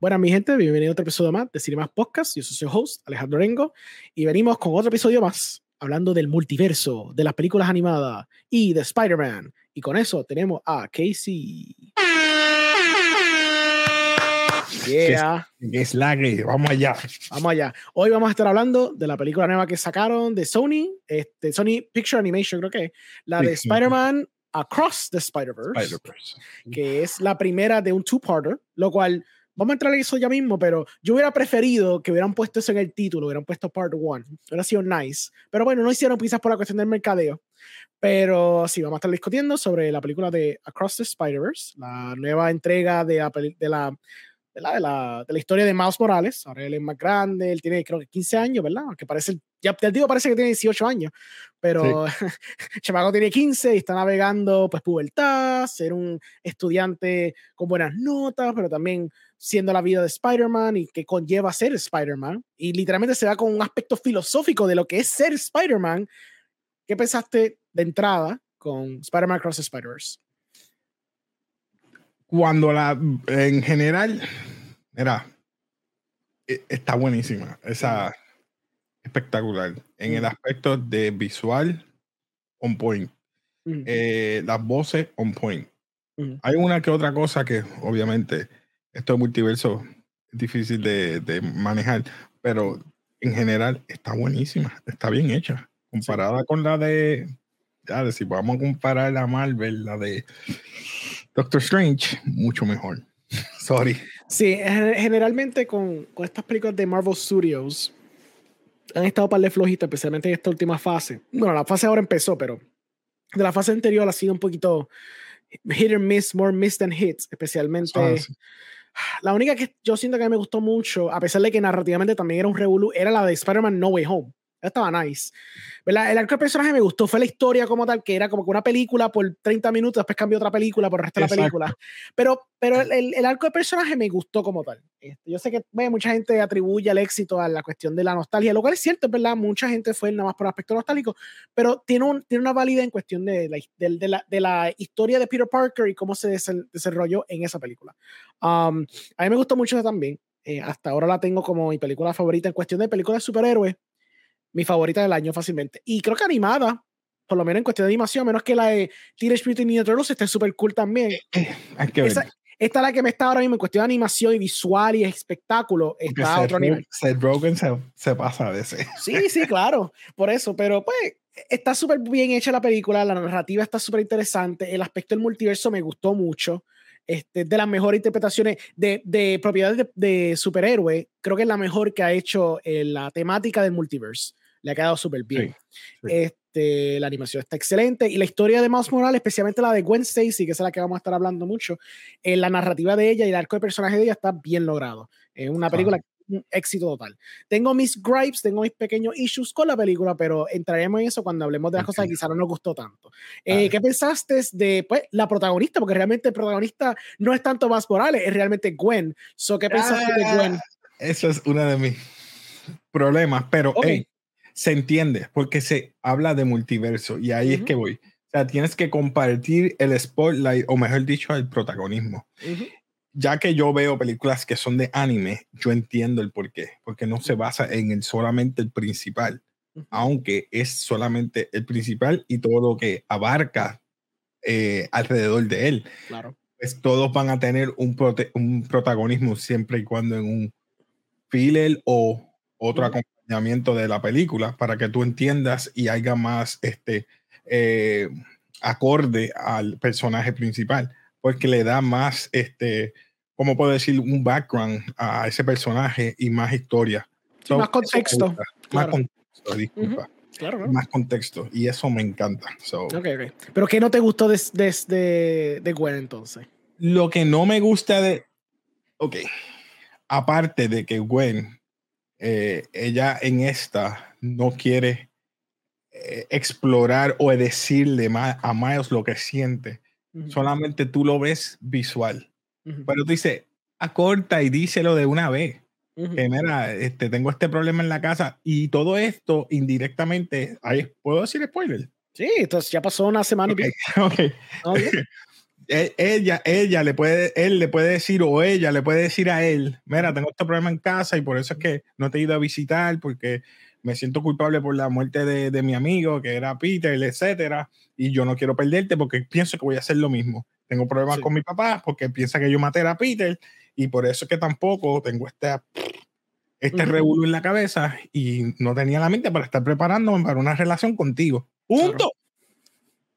Buenas, mi gente, bienvenido a otro episodio más de Cinemas Podcast. Yo soy su host, Alejandro Rengo, y venimos con otro episodio más, hablando del multiverso, de las películas animadas y de Spider-Man. Y con eso tenemos a Casey. Yeah. Que es la que vamos allá. Vamos allá. Hoy vamos a estar hablando de la película nueva que sacaron de Sony, este, Sony Picture Animation, creo que, la de Spider-Man Across the Spider-Verse, que es la primera de un two-parter, lo cual Vamos a entrar en eso ya mismo, pero yo hubiera preferido que hubieran puesto eso en el título, hubieran puesto Part 1. Hubiera sido nice. Pero bueno, no hicieron quizás por la cuestión del mercadeo. Pero sí, vamos a estar discutiendo sobre la película de Across the Spider-Verse, la nueva entrega de la, de la, de la, de la, de la historia de Miles Morales. Ahora él es más grande, él tiene creo que 15 años, ¿verdad? Aunque parece, ya el digo parece que tiene 18 años, pero sí. Chamaco tiene 15 y está navegando pues pubertad, ser un estudiante con buenas notas, pero también siendo la vida de Spider-Man y que conlleva ser Spider-Man. Y literalmente se da con un aspecto filosófico de lo que es ser Spider-Man. ¿Qué pensaste de entrada con Spider-Man Cross Spider-Verse? Cuando la, en general, era, e, está buenísima, esa espectacular. En el aspecto de visual, on point. Mm. Eh, las voces, on point. Mm. Hay una que otra cosa que obviamente esto es multiverso es difícil de, de, manejar, pero en general está buenísima, está bien hecha. Comparada sí. con la de, ya, si vamos a comparar la Marvel, la de Doctor Strange, mucho mejor. Sorry. Sí, generalmente con, con, estas películas de Marvel Studios han estado para de flojitas, especialmente en esta última fase. Bueno, la fase ahora empezó, pero de la fase anterior ha sido un poquito hit or miss, more miss than hits, especialmente. Ah, sí la única que yo siento que me gustó mucho, a pesar de que narrativamente también era un revolú, era la de Spider-Man No Way Home. Estaba nice. ¿Verdad? El arco de personaje me gustó. Fue la historia como tal, que era como que una película por 30 minutos, después cambió otra película por el resto de la película. Pero, pero el, el, arco de personaje me gustó como tal. Este, yo sé que bueno, mucha gente atribuye el éxito a la cuestión de la nostalgia, lo cual es cierto, verdad. Mucha gente fue nada más por aspecto nostálgico, pero tiene, un, tiene una validez en cuestión de la, de, de, la, de la historia de Peter Parker y cómo se desarrolló en esa película. Um, a mí me gustó mucho también. Eh, hasta ahora la tengo como mi película favorita en cuestión de películas de superhéroes mi favorita del año fácilmente. Y creo que animada, por lo menos en cuestión de animación, menos que la de Teenage Mutant Ninja Turtles, está súper cool también. Eh, hay que ver. Esa, esta es la que me está ahora mismo en cuestión de animación y visual y espectáculo. Está Porque a otro Seth, nivel. Seth Rogen se, se pasa a veces. Sí, sí, claro. Por eso, pero pues está súper bien hecha la película, la narrativa está súper interesante, el aspecto del multiverso me gustó mucho. Este, de las mejores interpretaciones de, de propiedades de, de superhéroe, creo que es la mejor que ha hecho eh, la temática del multiverse. Le ha quedado súper bien. Sí, sí. Este, la animación está excelente y la historia de Miles Morales, especialmente la de Gwen Stacy, que es la que vamos a estar hablando mucho, eh, la narrativa de ella y el arco de personaje de ella está bien logrado. Es una película ah. Un éxito total. Tengo mis gripes, tengo mis pequeños issues con la película, pero entraremos en eso cuando hablemos de las okay. cosas que quizás no nos gustó tanto. Eh, ¿Qué pensaste de pues, la protagonista? Porque realmente el protagonista no es tanto Miles Morales, es realmente Gwen. So, ¿Qué pensaste ah, de Gwen? Eso es uno de mis problemas, pero okay. hey, se entiende porque se habla de multiverso y ahí uh -huh. es que voy. O sea, tienes que compartir el spotlight, o mejor dicho, el protagonismo. Uh -huh. Ya que yo veo películas que son de anime, yo entiendo el por qué, porque no se basa en el, solamente el principal, aunque es solamente el principal y todo lo que abarca eh, alrededor de él. Claro. Pues todos van a tener un, prote un protagonismo siempre y cuando en un filler o otro acompañamiento de la película para que tú entiendas y haya más este eh, acorde al personaje principal porque le da más este como puedo decir un background a ese personaje y más historia sí, so, más contexto más contexto disculpa uh -huh. Claro, claro. más contexto y eso me encanta so. okay, okay. pero qué no te gustó de, de, de Gwen entonces lo que no me gusta de ok aparte de que Gwen eh, ella en esta no quiere eh, explorar o decirle a Miles lo que siente. Uh -huh. Solamente tú lo ves visual. Uh -huh. Pero tú dices, acorta y díselo de una vez. Uh -huh. Que mira, este, tengo este problema en la casa y todo esto indirectamente, ahí, ¿puedo decir spoiler? Sí, entonces ya pasó una semana okay. y okay. okay. e, ella, ella le puede, él le puede decir o ella le puede decir a él, mira, tengo este problema en casa y por eso es que no te he ido a visitar porque me siento culpable por la muerte de, de mi amigo que era Peter, etcétera, y yo no quiero perderte porque pienso que voy a hacer lo mismo. Tengo problemas con mi papá porque piensa que yo maté a Peter y por eso es que tampoco tengo este, este revuelo en la cabeza y no tenía la mente para estar preparándome para una relación contigo. Punto.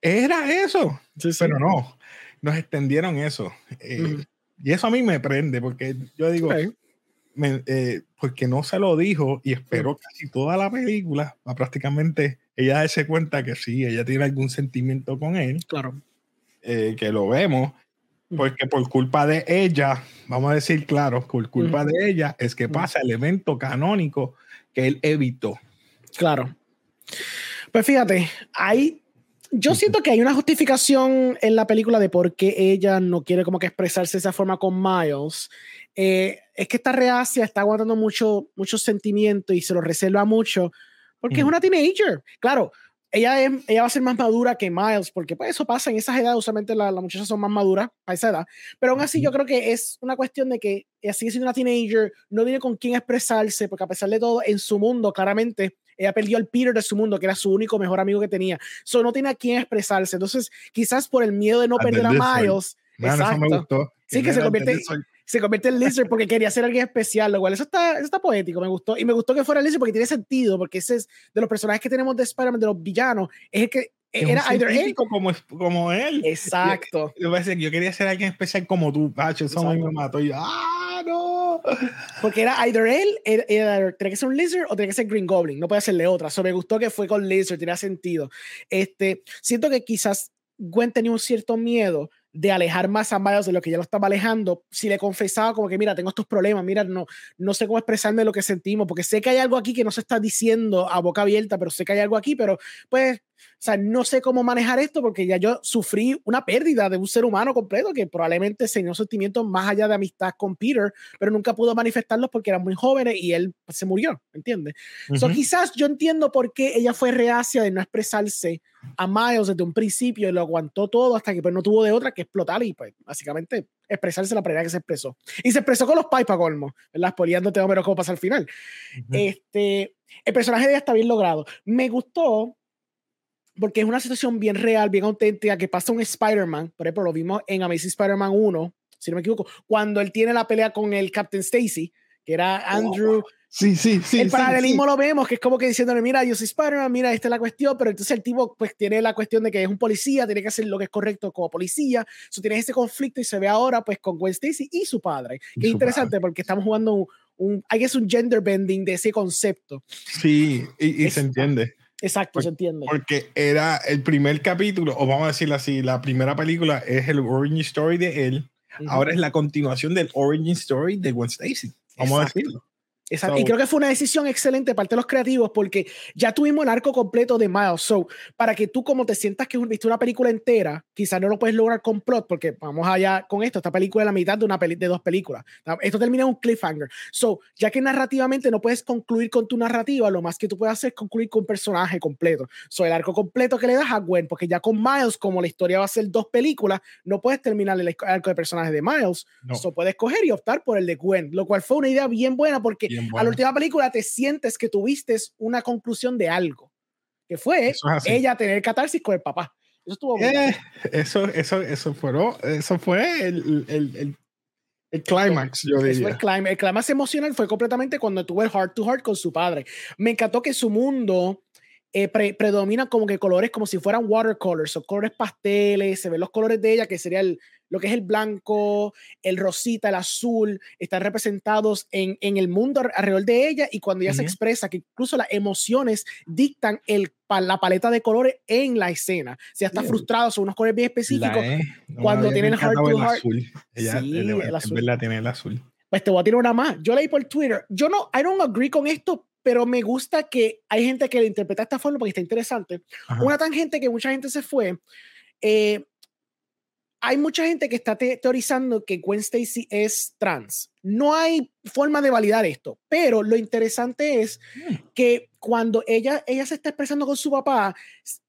Era eso. Pero no, nos extendieron eso. Eh, y eso a mí me prende porque yo digo, eh, porque no se lo dijo y esperó casi toda la película prácticamente ella darse cuenta que sí, ella tiene algún sentimiento con él. Claro. Eh, que lo vemos. Porque por culpa de ella, vamos a decir claro, por culpa de ella es que pasa el evento canónico que él evitó. Claro. Pues fíjate, hay yo siento que hay una justificación en la película de por qué ella no quiere como que expresarse de esa forma con Miles. Eh, es que esta reacia está aguantando mucho, muchos sentimientos y se lo reserva mucho porque es una teenager. Claro, ella, ella va a ser más madura que Miles, porque pues eso pasa en esas edades, usualmente las muchachas son más maduras a esa edad, pero aún así yo creo que es una cuestión de que ella sigue siendo una teenager, no tiene con quién expresarse, porque a pesar de todo, en su mundo, claramente, ella perdió al Peter de su mundo, que era su único mejor amigo que tenía, so no tiene a quién expresarse, entonces quizás por el miedo de no perder a Miles, exacto, sí que se convierte se convierte en Lizard porque quería ser alguien especial, lo cual eso está, eso está poético, me gustó. Y me gustó que fuera Lizard porque tiene sentido, porque ese es de los personajes que tenemos de Spider-Man, de los villanos, es el que era either él. Como, como él. Exacto. Yo, yo, quería ser alguien especial como tú, Pacho, eso me mató. Y yo, ¡ah, no! Porque era either él, era, tenía que ser un Lizard o tenía que ser Green Goblin, no puede hacerle otra. So, me gustó que fue con Lizard, tenía sentido. Este, siento que quizás Gwen tenía un cierto miedo de alejar más a Miles de lo que ya lo estaba alejando, si le confesaba como que, mira, tengo estos problemas, mira, no, no sé cómo expresarme lo que sentimos, porque sé que hay algo aquí que no se está diciendo a boca abierta, pero sé que hay algo aquí, pero pues, o sea, no sé cómo manejar esto porque ya yo sufrí una pérdida de un ser humano completo que probablemente enseñó sentimientos más allá de amistad con Peter, pero nunca pudo manifestarlos porque eran muy jóvenes y él pues, se murió, ¿entiendes? quizás yo entiendo por qué ella fue reacia de no expresarse a Miles desde un principio y lo aguantó todo hasta que pues no tuvo de otra que explotar y pues básicamente expresarse la primera que se expresó. Y se expresó con los pais para colmo, ¿verdad? Poliándote pero cómo pasa al final. este, el personaje de ella está bien logrado. Me gustó porque es una situación bien real, bien auténtica que pasa un Spider-Man, por ejemplo, lo vimos en Amazing Spider-Man 1, si no me equivoco, cuando él tiene la pelea con el Captain Stacy, que era Andrew. Sí, sí, sí. El paralelismo lo vemos, que es como que diciéndole, mira, yo soy Spider-Man, mira, esta es la cuestión, pero entonces el tipo pues tiene la cuestión de que es un policía, tiene que hacer lo que es correcto como policía, eso tiene ese conflicto y se ve ahora pues con Gwen Stacy y su padre. Qué interesante porque estamos jugando un, hay que es un gender bending de ese concepto. Sí, y, se entiende. Exacto, se entiende. Porque era el primer capítulo, o vamos a decirlo así, la primera película es el origin story de él, ahora es la continuación del origin story de Gwen Stacy. Vamos a decirlo y creo que fue una decisión excelente parte de los creativos porque ya tuvimos el arco completo de Miles. So, para que tú como te sientas que viste una película entera, quizás no lo puedes lograr con plot porque vamos allá con esto, esta película es la mitad de una peli de dos películas. Esto termina en un cliffhanger. So, ya que narrativamente no puedes concluir con tu narrativa, lo más que tú puedes hacer es concluir con un personaje completo. So, el arco completo que le das a Gwen, porque ya con Miles, como la historia va a ser dos películas, no puedes terminar el arco de personaje de Miles. No. So, puedes coger y optar por el de Gwen, lo cual fue una idea bien buena porque a la última película te sientes que tuviste una conclusión de algo, que fue ella tener catarsis con el papá. Eso estuvo eh, eso, eso, eso, fue, eso fue el, el, el, el clímax, yo diría. El clímax emocional fue completamente cuando tuvo el heart to heart con su padre. Me encantó que su mundo eh, predomina como que colores como si fueran watercolors o colores pasteles, se ven los colores de ella, que sería el, lo que es el blanco, el rosita, el azul, están representados en, en el mundo alrededor de ella y cuando ella se expresa, que incluso las emociones dictan el, la paleta de colores en la escena. Si está frustrado, son unos colores bien específicos. cuando tienen heart to heart. Azul. Ella, sí, el, azul. En verdad tiene el azul. Pues te voy a tirar una más. Yo leí por Twitter. Yo no, I don't agree con esto, pero me gusta que hay gente que lo interpreta de esta forma porque está interesante. Una tangente que mucha gente se fue. Eh, hay mucha gente que está teorizando que Gwen Stacy es trans. No hay forma de validar esto, pero lo interesante es mm. que cuando ella, ella se está expresando con su papá,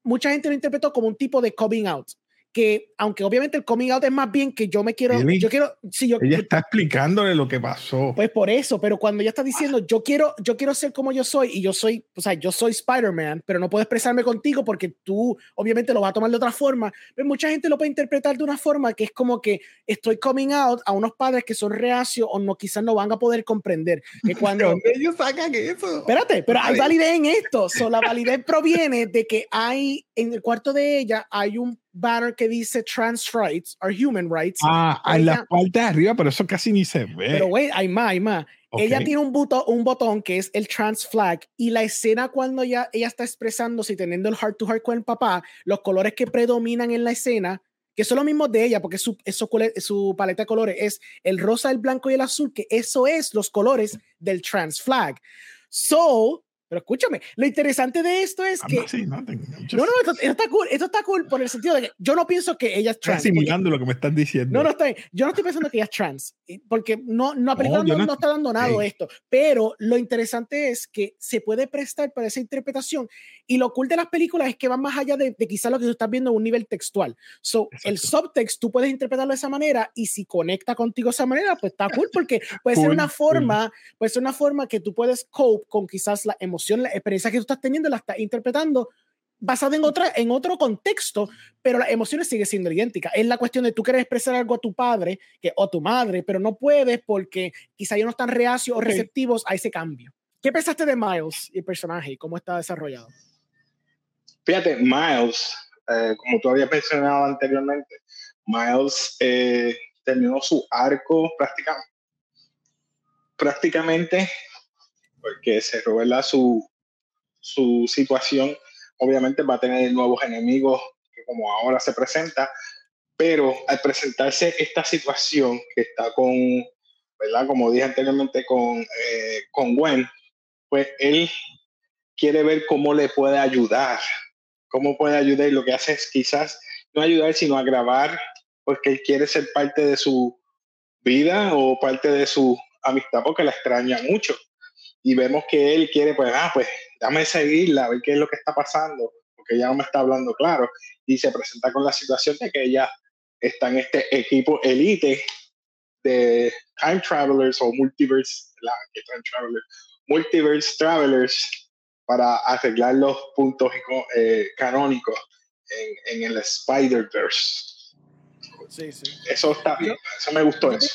mucha gente lo interpretó como un tipo de coming out. Que aunque obviamente el coming out es más bien que yo me quiero, yo quiero, si yo, ella está explicándole lo que pasó. Pues por eso, pero cuando ella está diciendo, yo quiero, yo quiero ser como yo soy y yo soy, o sea, yo soy Spider-Man, pero no puedo expresarme contigo porque tú obviamente lo vas a tomar de otra forma, pues mucha gente lo puede interpretar de una forma que es como que estoy coming out a unos padres que son reacios o no, quizás no van a poder comprender. Que cuando ellos sacan eso. Espérate, pero hay validez en esto. So, la validez proviene de que hay en el cuarto de ella hay un banner que dice trans rights are human rights. Ah, en la parte de arriba, pero eso casi ni se ve. Pero güey, hay más, hay más. Ella tiene un botón, un botón que es el trans flag y la escena cuando ella, ella está expresándose y teniendo el heart to heart con el papá, los colores que predominan en la escena, que son los mismos de ella, porque su, eso, su paleta de colores es el rosa, el blanco y el azul, que eso es los colores del trans flag. So, pero escúchame, lo interesante de esto es que. no, no, esto, está cool. Esto está cool por el sentido de que yo no pienso que ella es trans. asimilando lo que me estás diciendo. No, no estoy. Yo no estoy pensando que ella es trans. Porque no, no, no, no, está dando nada esto. Pero lo interesante es que se puede prestar para esa interpretación. Y lo cool de las películas es que van más allá de, de quizás lo que tú estás viendo en un nivel textual. So, el subtext tú puedes interpretarlo de esa manera y si conecta contigo de esa manera, pues está cool porque puede ser una forma, puede ser una forma que tú puedes cope con quizás la emoción la experiencia que tú estás teniendo, la estás interpretando basada en, otra, en otro contexto, pero las emociones siguen siendo idénticas. Es la cuestión de tú quieres expresar algo a tu padre que, o a tu madre, pero no puedes porque quizá ellos no están reacios o receptivos a ese cambio. ¿Qué pensaste de Miles y el personaje y cómo está desarrollado? Fíjate, Miles, eh, como tú habías mencionado anteriormente, Miles eh, terminó su arco prácticamente, prácticamente porque se revela su, su situación. Obviamente va a tener nuevos enemigos que como ahora se presenta, pero al presentarse esta situación que está con, ¿verdad? Como dije anteriormente, con, eh, con Gwen, pues él quiere ver cómo le puede ayudar, cómo puede ayudar y lo que hace es quizás no ayudar, sino agravar, porque él quiere ser parte de su vida o parte de su amistad porque la extraña mucho y vemos que él quiere, pues, ah, pues, dame seguirla, a ver qué es lo que está pasando, porque ya no me está hablando claro, y se presenta con la situación de que ella está en este equipo elite de time travelers o multiverse, time travelers, multiverse travelers para arreglar los puntos eh, canónicos en, en el Spider-Verse. Sí, sí. Eso está bien, eso me gustó eso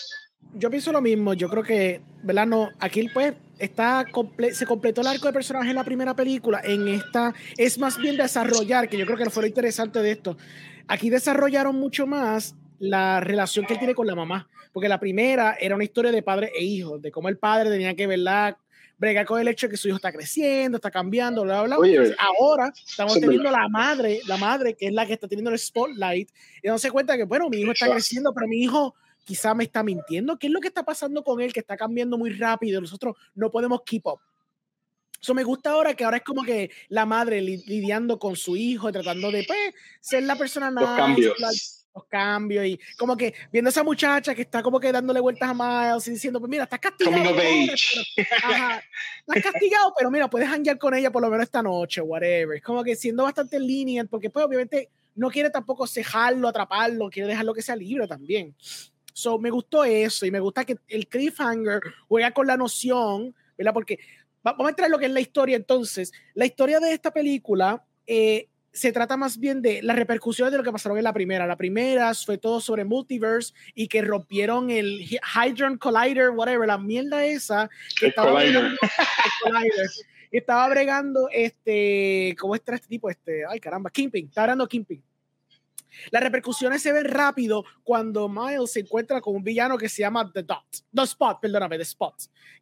yo pienso lo mismo. Yo creo que, ¿verdad? No, aquí pues está se completó el arco de personaje en la primera película. En esta es más bien desarrollar, que yo creo que fue lo interesante de esto. Aquí desarrollaron mucho más la relación que él tiene con la mamá. Porque la primera era una historia de padre e hijo, de cómo el padre tenía que, ¿verdad? bregar con el hecho de que su hijo está creciendo, está cambiando, bla, bla, bla. ahora estamos teniendo la madre, la madre que es la que está teniendo el spotlight y no se cuenta que, bueno, mi hijo está creciendo, pero mi hijo quizá me está mintiendo. ¿Qué es lo que está pasando con él que está cambiando muy rápido? Nosotros no podemos keep up. Eso me gusta ahora que ahora es como que la madre lidiando con su hijo, tratando de pues, ser la persona Los cambios. los cambios y como que viendo a esa muchacha que está como que dándole vueltas a Miles y diciendo, pues mira, estás castigado. Pero, estás castigado, pero mira, puedes hangar con ella por lo menos esta noche, whatever. Es como que siendo bastante lineal, porque pues obviamente no quiere tampoco cejarlo, atraparlo, quiere dejarlo que sea libre también. So, me gustó eso y me gusta que el cliffhanger juega con la noción, ¿verdad? Porque vamos a entrar en lo que es la historia entonces. La historia de esta película eh, se trata más bien de las repercusiones de lo que pasaron en la primera. La primera fue todo sobre multiverse y que rompieron el Hydron Collider, whatever, la mierda esa. Que estaba Bregando, estaba bregando, este, ¿cómo está este tipo? Este, ay caramba, Kimping, estaba bregando Kimping. Las repercusiones se ven rápido cuando Miles se encuentra con un villano que se llama The Dot, The Spot, perdóname, The Spot,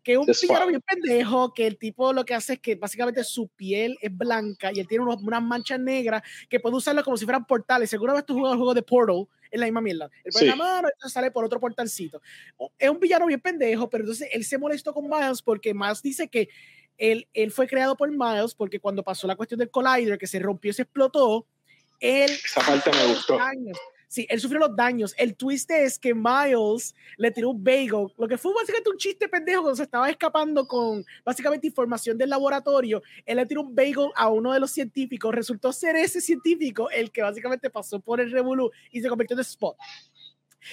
que es un villano bien pendejo, que el tipo lo que hace es que básicamente su piel es blanca y él tiene unas manchas negras que puede usarlo como si fueran portales. Seguramente tú juegas el juego de Portal, es la misma mierda. Él pone la mano y sale por otro portalcito. Es un villano bien pendejo, pero entonces él se molestó con Miles porque Miles dice que él, él fue creado por Miles porque cuando pasó la cuestión del Collider, que se rompió, se explotó, él, Esa parte me gustó. Sí, él sufrió los daños. El twist es que Miles le tiró un bagel, lo que fue básicamente un chiste pendejo cuando se estaba escapando con básicamente información del laboratorio. Él le tiró un bagel a uno de los científicos. Resultó ser ese científico el que básicamente pasó por el Revolu y se convirtió en Spot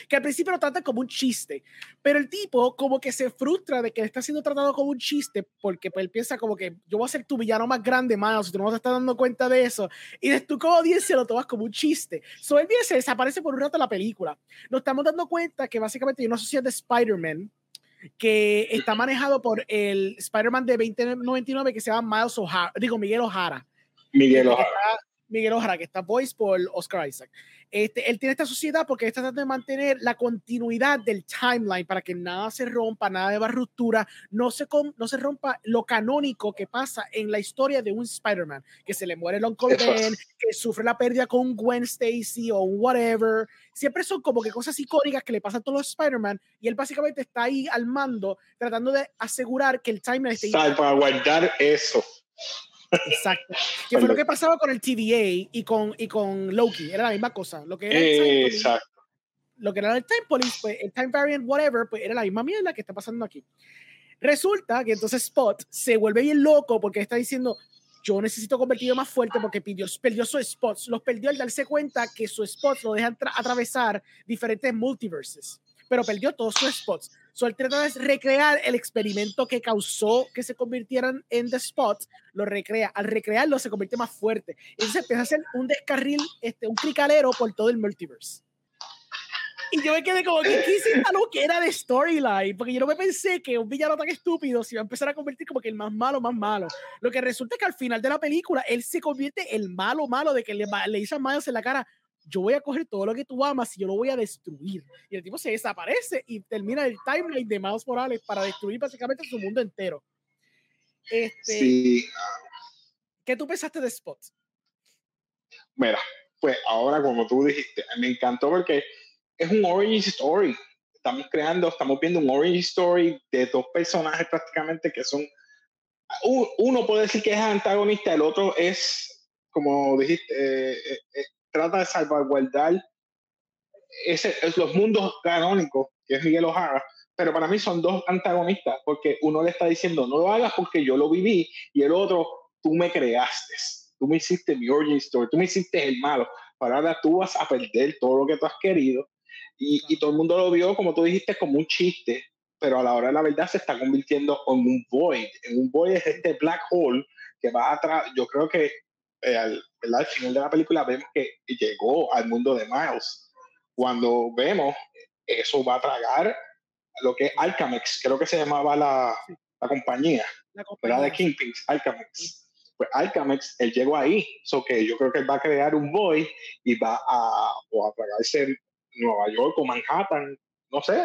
que al principio lo trata como un chiste, pero el tipo como que se frustra de que está siendo tratado como un chiste porque pues, él piensa como que yo voy a ser tu villano más grande, Miles, tú no a estar dando cuenta de eso, y de tú como audiencia lo tomas como un chiste. So él viene, se desaparece por un rato la película. Nos estamos dando cuenta que básicamente hay una sociedad de Spider-Man que está manejado por el Spider-Man de 2099 que se llama Miles O'Hara, digo Miguel O'Hara. Miguel O'Hara. Miguel O'Hara, que está voice por Oscar Isaac. Este, él tiene esta sociedad porque está tratando de mantener la continuidad del timeline para que nada se rompa, nada de ruptura, no se, no se rompa lo canónico que pasa en la historia de un Spider-Man, que se le muere el Uncle Ben, que sufre la pérdida con Gwen Stacy o un whatever. Siempre son como que cosas icónicas que le pasan a todos los Spider-Man y él básicamente está ahí al mando tratando de asegurar que el timeline esté... Para guardar eso. Exacto. Que fue lo que pasaba con el TVA y con, y con Loki. Era la misma cosa. Lo que era el Exacto. lo que era el Time Police, pues, el Time Variant, whatever, pues era la misma mierda que está pasando aquí. Resulta que entonces Spot se vuelve bien loco porque está diciendo, yo necesito convertirlo más fuerte porque perdió, perdió su spots. Los perdió al darse cuenta que su spots lo dejan atravesar diferentes multiverses, pero perdió todos sus spots. So, él trata de recrear el experimento que causó que se convirtieran en The Spot, lo recrea. Al recrearlo se convierte más fuerte. Entonces empieza a hacer un descarril, este, un cricalero por todo el multiverse. Y yo me quedé como que qué hiciste lo que era de storyline, porque yo no me pensé que un villano tan estúpido se iba a empezar a convertir como que el más malo, más malo. Lo que resulta es que al final de la película él se convierte el malo, malo de que le, le dice a Miles en la cara, yo voy a coger todo lo que tú amas y yo lo voy a destruir. Y el tipo se desaparece y termina el timeline de Miles Morales para destruir básicamente su mundo entero. Este, sí. ¿Qué tú pensaste de Spot? Mira, pues ahora como tú dijiste, me encantó porque es un origin story. Estamos creando, estamos viendo un origin story de dos personajes prácticamente que son, uno puede decir que es antagonista, el otro es, como dijiste, eh, eh, eh, trata de salvaguardar ese, los mundos canónicos, que es Miguel O'Hara, pero para mí son dos antagonistas, porque uno le está diciendo, no lo hagas porque yo lo viví, y el otro, tú me creaste, tú me hiciste mi origin story, tú me hiciste el malo, para ahora tú vas a perder todo lo que tú has querido, y, y todo el mundo lo vio, como tú dijiste, como un chiste, pero a la hora de la verdad se está convirtiendo en un void, en un void es este black hole que va atrás, yo creo que eh, al, al, final de la película vemos que llegó al mundo de Miles. Cuando vemos, eso va a tragar lo que es Alcamex, creo que se llamaba la, la compañía, la compañía. de Kingpins, Alcamex. Pues Alcamex, él llegó ahí, so que yo creo que él va a crear un boy y va a, o a tragarse en Nueva York o Manhattan, no sé,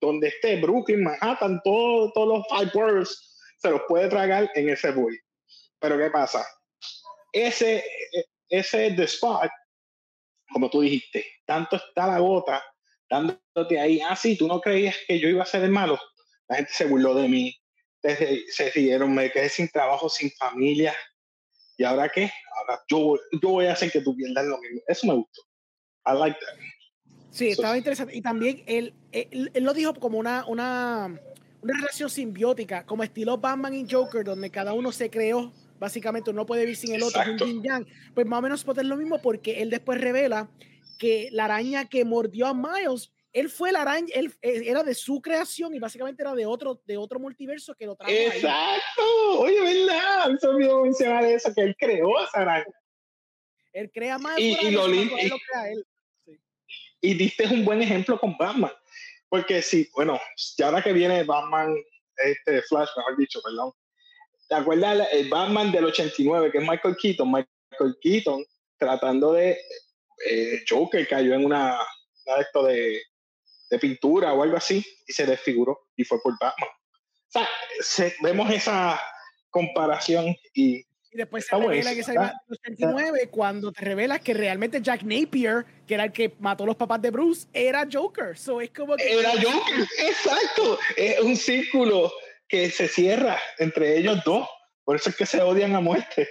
donde esté Brooklyn, Manhattan, todos los five boroughs se los puede tragar en ese boy. Pero ¿qué pasa? Ese, ese The Spot, como tú dijiste, tanto está la gota dándote ahí, ah, sí, tú no creías que yo iba a ser el malo. La gente se burló de mí, se rieron, me quedé sin trabajo, sin familia. ¿Y ahora qué? Ahora yo, yo voy a hacer que tú pierdas lo mismo. Eso me gustó. I like that. Sí, estaba interesante. Y también él, él, él, lo dijo como una, una, una relación simbiótica, como estilo Batman y Joker, donde cada uno se creó básicamente uno puede vivir sin el otro, es un yin yang. Pues más o menos puede ser lo mismo porque él después revela que la araña que mordió a Miles, él fue la araña, él eh, era de su creación y básicamente era de otro, de otro multiverso que lo trajo. Exacto, oye, ¿verdad? Me olvidó mencionar eso, que él creó esa araña. Él crea más y, y, lo, y, lo crea él. Sí. y diste un buen ejemplo con Batman. Porque sí, bueno, ya ahora que viene Batman, este Flash, mejor dicho, perdón, ¿Te acuerdas el Batman del 89, que es Michael Keaton? Michael Keaton tratando de... Eh, Joker cayó en una, una de esto de, de, pintura o algo así y se desfiguró y fue por Batman. O sea, se, vemos esa comparación y... Y después se revela que es el 89 cuando te revelas que realmente Jack Napier, que era el que mató a los papás de Bruce, era Joker. So, es como que... Era Joker, exacto. Es un círculo que se cierra entre ellos dos. Por eso es que se odian a muerte.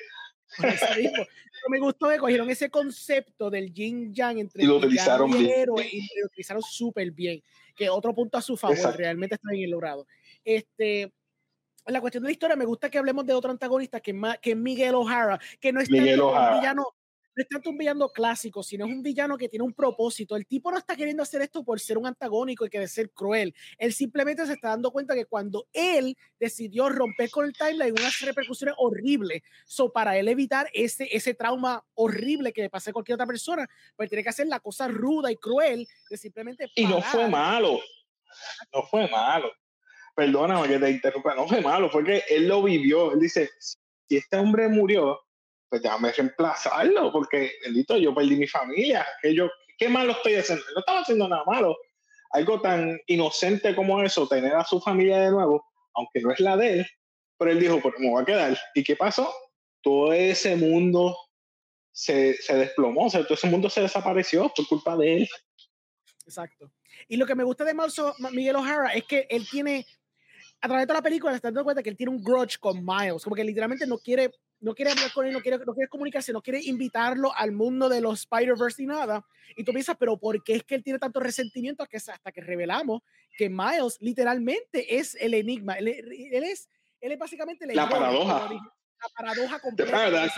me gustó que cogieron ese concepto del yin yang entre y lo utilizaron y bien. lo utilizaron súper bien. Que otro punto a su favor, Exacto. realmente está bien logrado. Este, la cuestión de la historia, me gusta que hablemos de otro antagonista que es, ma- que es Miguel O'Hara, que no es Miguel O'Hara. villano. No es tanto un villano clásico, sino es un villano que tiene un propósito. El tipo no está queriendo hacer esto por ser un antagónico y que de ser cruel. Él simplemente se está dando cuenta que cuando él decidió romper con el timeline, unas repercusiones horribles. So, para él evitar ese, ese trauma horrible que le pase a cualquier otra persona, pues tiene que hacer la cosa ruda y cruel de simplemente. Y no parar. fue malo. No fue malo. Perdóname que te interrumpa. No fue malo. Fue que él lo vivió. Él dice: si este hombre murió, pues déjame reemplazarlo. Porque, bendito, yo perdí mi familia. Que yo, ¿Qué malo estoy haciendo? No estaba haciendo nada malo. Algo tan inocente como eso, tener a su familia de nuevo, aunque no es la de él. Pero él dijo: Pues me voy a quedar. ¿Y qué pasó? Todo ese mundo se, se desplomó. O sea, todo ese mundo se desapareció por culpa de él. Exacto. Y lo que me gusta de Malso- Miguel O'Hara es que él tiene, a través de toda la película, se está dando cuenta que él tiene un grudge con Miles, como que literalmente no quiere, no quiere hablar con él, no quiere, no quiere comunicarse, no quiere invitarlo al mundo de los Spider-Verse y nada. Y tú piensas, pero ¿por qué es que él tiene tanto resentimiento que hasta que revelamos que Miles literalmente es el enigma? Él, él es, él es básicamente el La enigma, paradoja. La paradoja completa.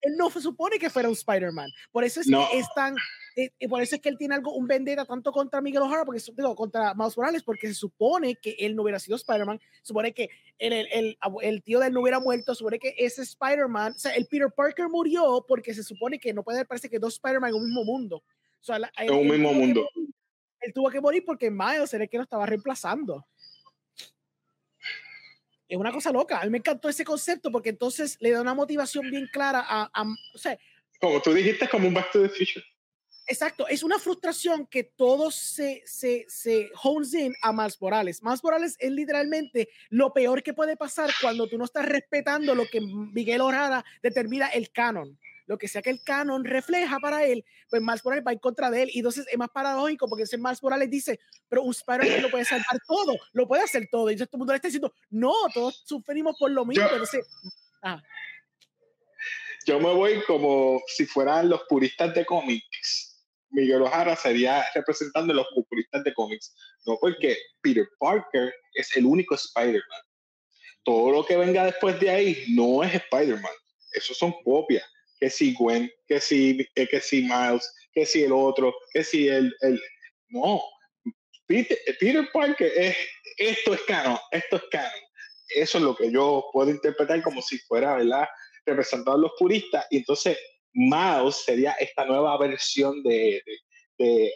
Él no se supone que fuera un Spider-Man. Por eso es No. que es tan eh, eh, por eso es que él tiene algo, un vendetta tanto contra Miguel O'Hara, porque digo, contra Miles Morales, porque se supone que él no hubiera sido Spider-Man, supone que el, el, el, tío de él no hubiera muerto, supone que ese Spider-Man, o sea, el Peter Parker murió porque se supone que no puede parece que dos Spider-Man en un mismo mundo. O sea, la- En un mismo que mundo. él tuvo que morir porque Miles era el que lo estaba reemplazando. Es una cosa loca. A mí me encantó ese concepto porque entonces le da una motivación bien clara a, a o sea, Como tú dijiste, como un Back to the Future. Exacto, es una frustración que todo se, se, se hones in a Miles Morales. Miles Morales es literalmente lo peor que puede pasar cuando tú no estás respetando lo que Miguel O'Hara determina el canon. Lo que sea que el canon refleja para él, pues Miles Morales va en contra de él. Y entonces es más paradójico porque ese Miles Morales dice, pero un Spider-Man lo puede salvar todo, lo puede hacer todo. Y entonces todo el mundo le está diciendo, no, todos sufrimos por lo mismo. Yo- Entonces, ah, Yo me voy como si fueran los puristas de cómics. Miguel O'Hara sería representando a los puristas de cómics. No porque Peter Parker es el único Spider-Man. Todo lo que venga después de ahí no es Spider-Man. Esos son copias. Que si Gwen, que si, eh, que si Miles, que si el otro, que si el... el no. Peter, Peter Parker es... Esto es canon, esto es canon. Eso es lo que yo puedo interpretar como si fuera, ¿verdad? representado a los puristas, y entonces Miles sería esta nueva versión de, de, de,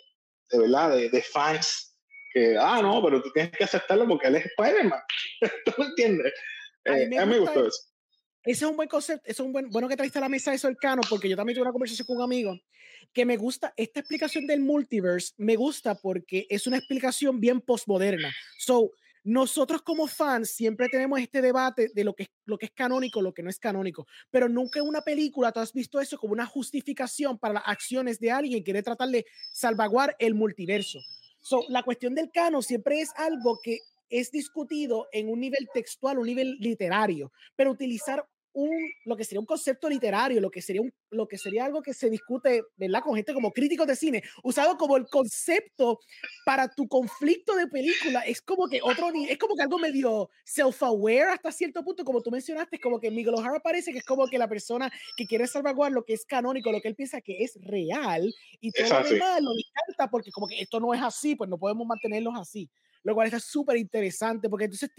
de verdad, de, de fans que, ah, no, pero tú tienes que aceptarlo porque él es Spider-Man. ¿Tú me entiendes? A mí Eh, me gustó eso. Ese es un buen concepto, es un buen, bueno que trajiste a la mesa eso del canon, porque yo también tuve una conversación con un amigo que me gusta, esta explicación del multiverse me gusta porque es una explicación bien postmoderna. So, nosotros como fans siempre tenemos este debate de lo que, lo que es canónico, lo que no es canónico, pero nunca en una película tú has visto eso como una justificación para las acciones de alguien que quiere tratar de salvaguardar el multiverso. So, la cuestión del canon siempre es algo que es discutido en un nivel textual, un nivel literario, pero utilizar un, lo que sería un concepto literario, lo que sería, un, lo que sería algo que se discute, ¿verdad? Con gente como críticos de cine, usado como el concepto para tu conflicto de película, es como que otro, es como que algo medio self-aware hasta cierto punto, como tú mencionaste, es como que Miguel O'Hara parece que es como que la persona que quiere salvaguardar lo que es canónico, lo que él piensa que es real, y todo lo demás lo descarta porque como que esto no es así, pues no podemos mantenerlos así, lo cual está súper interesante, porque entonces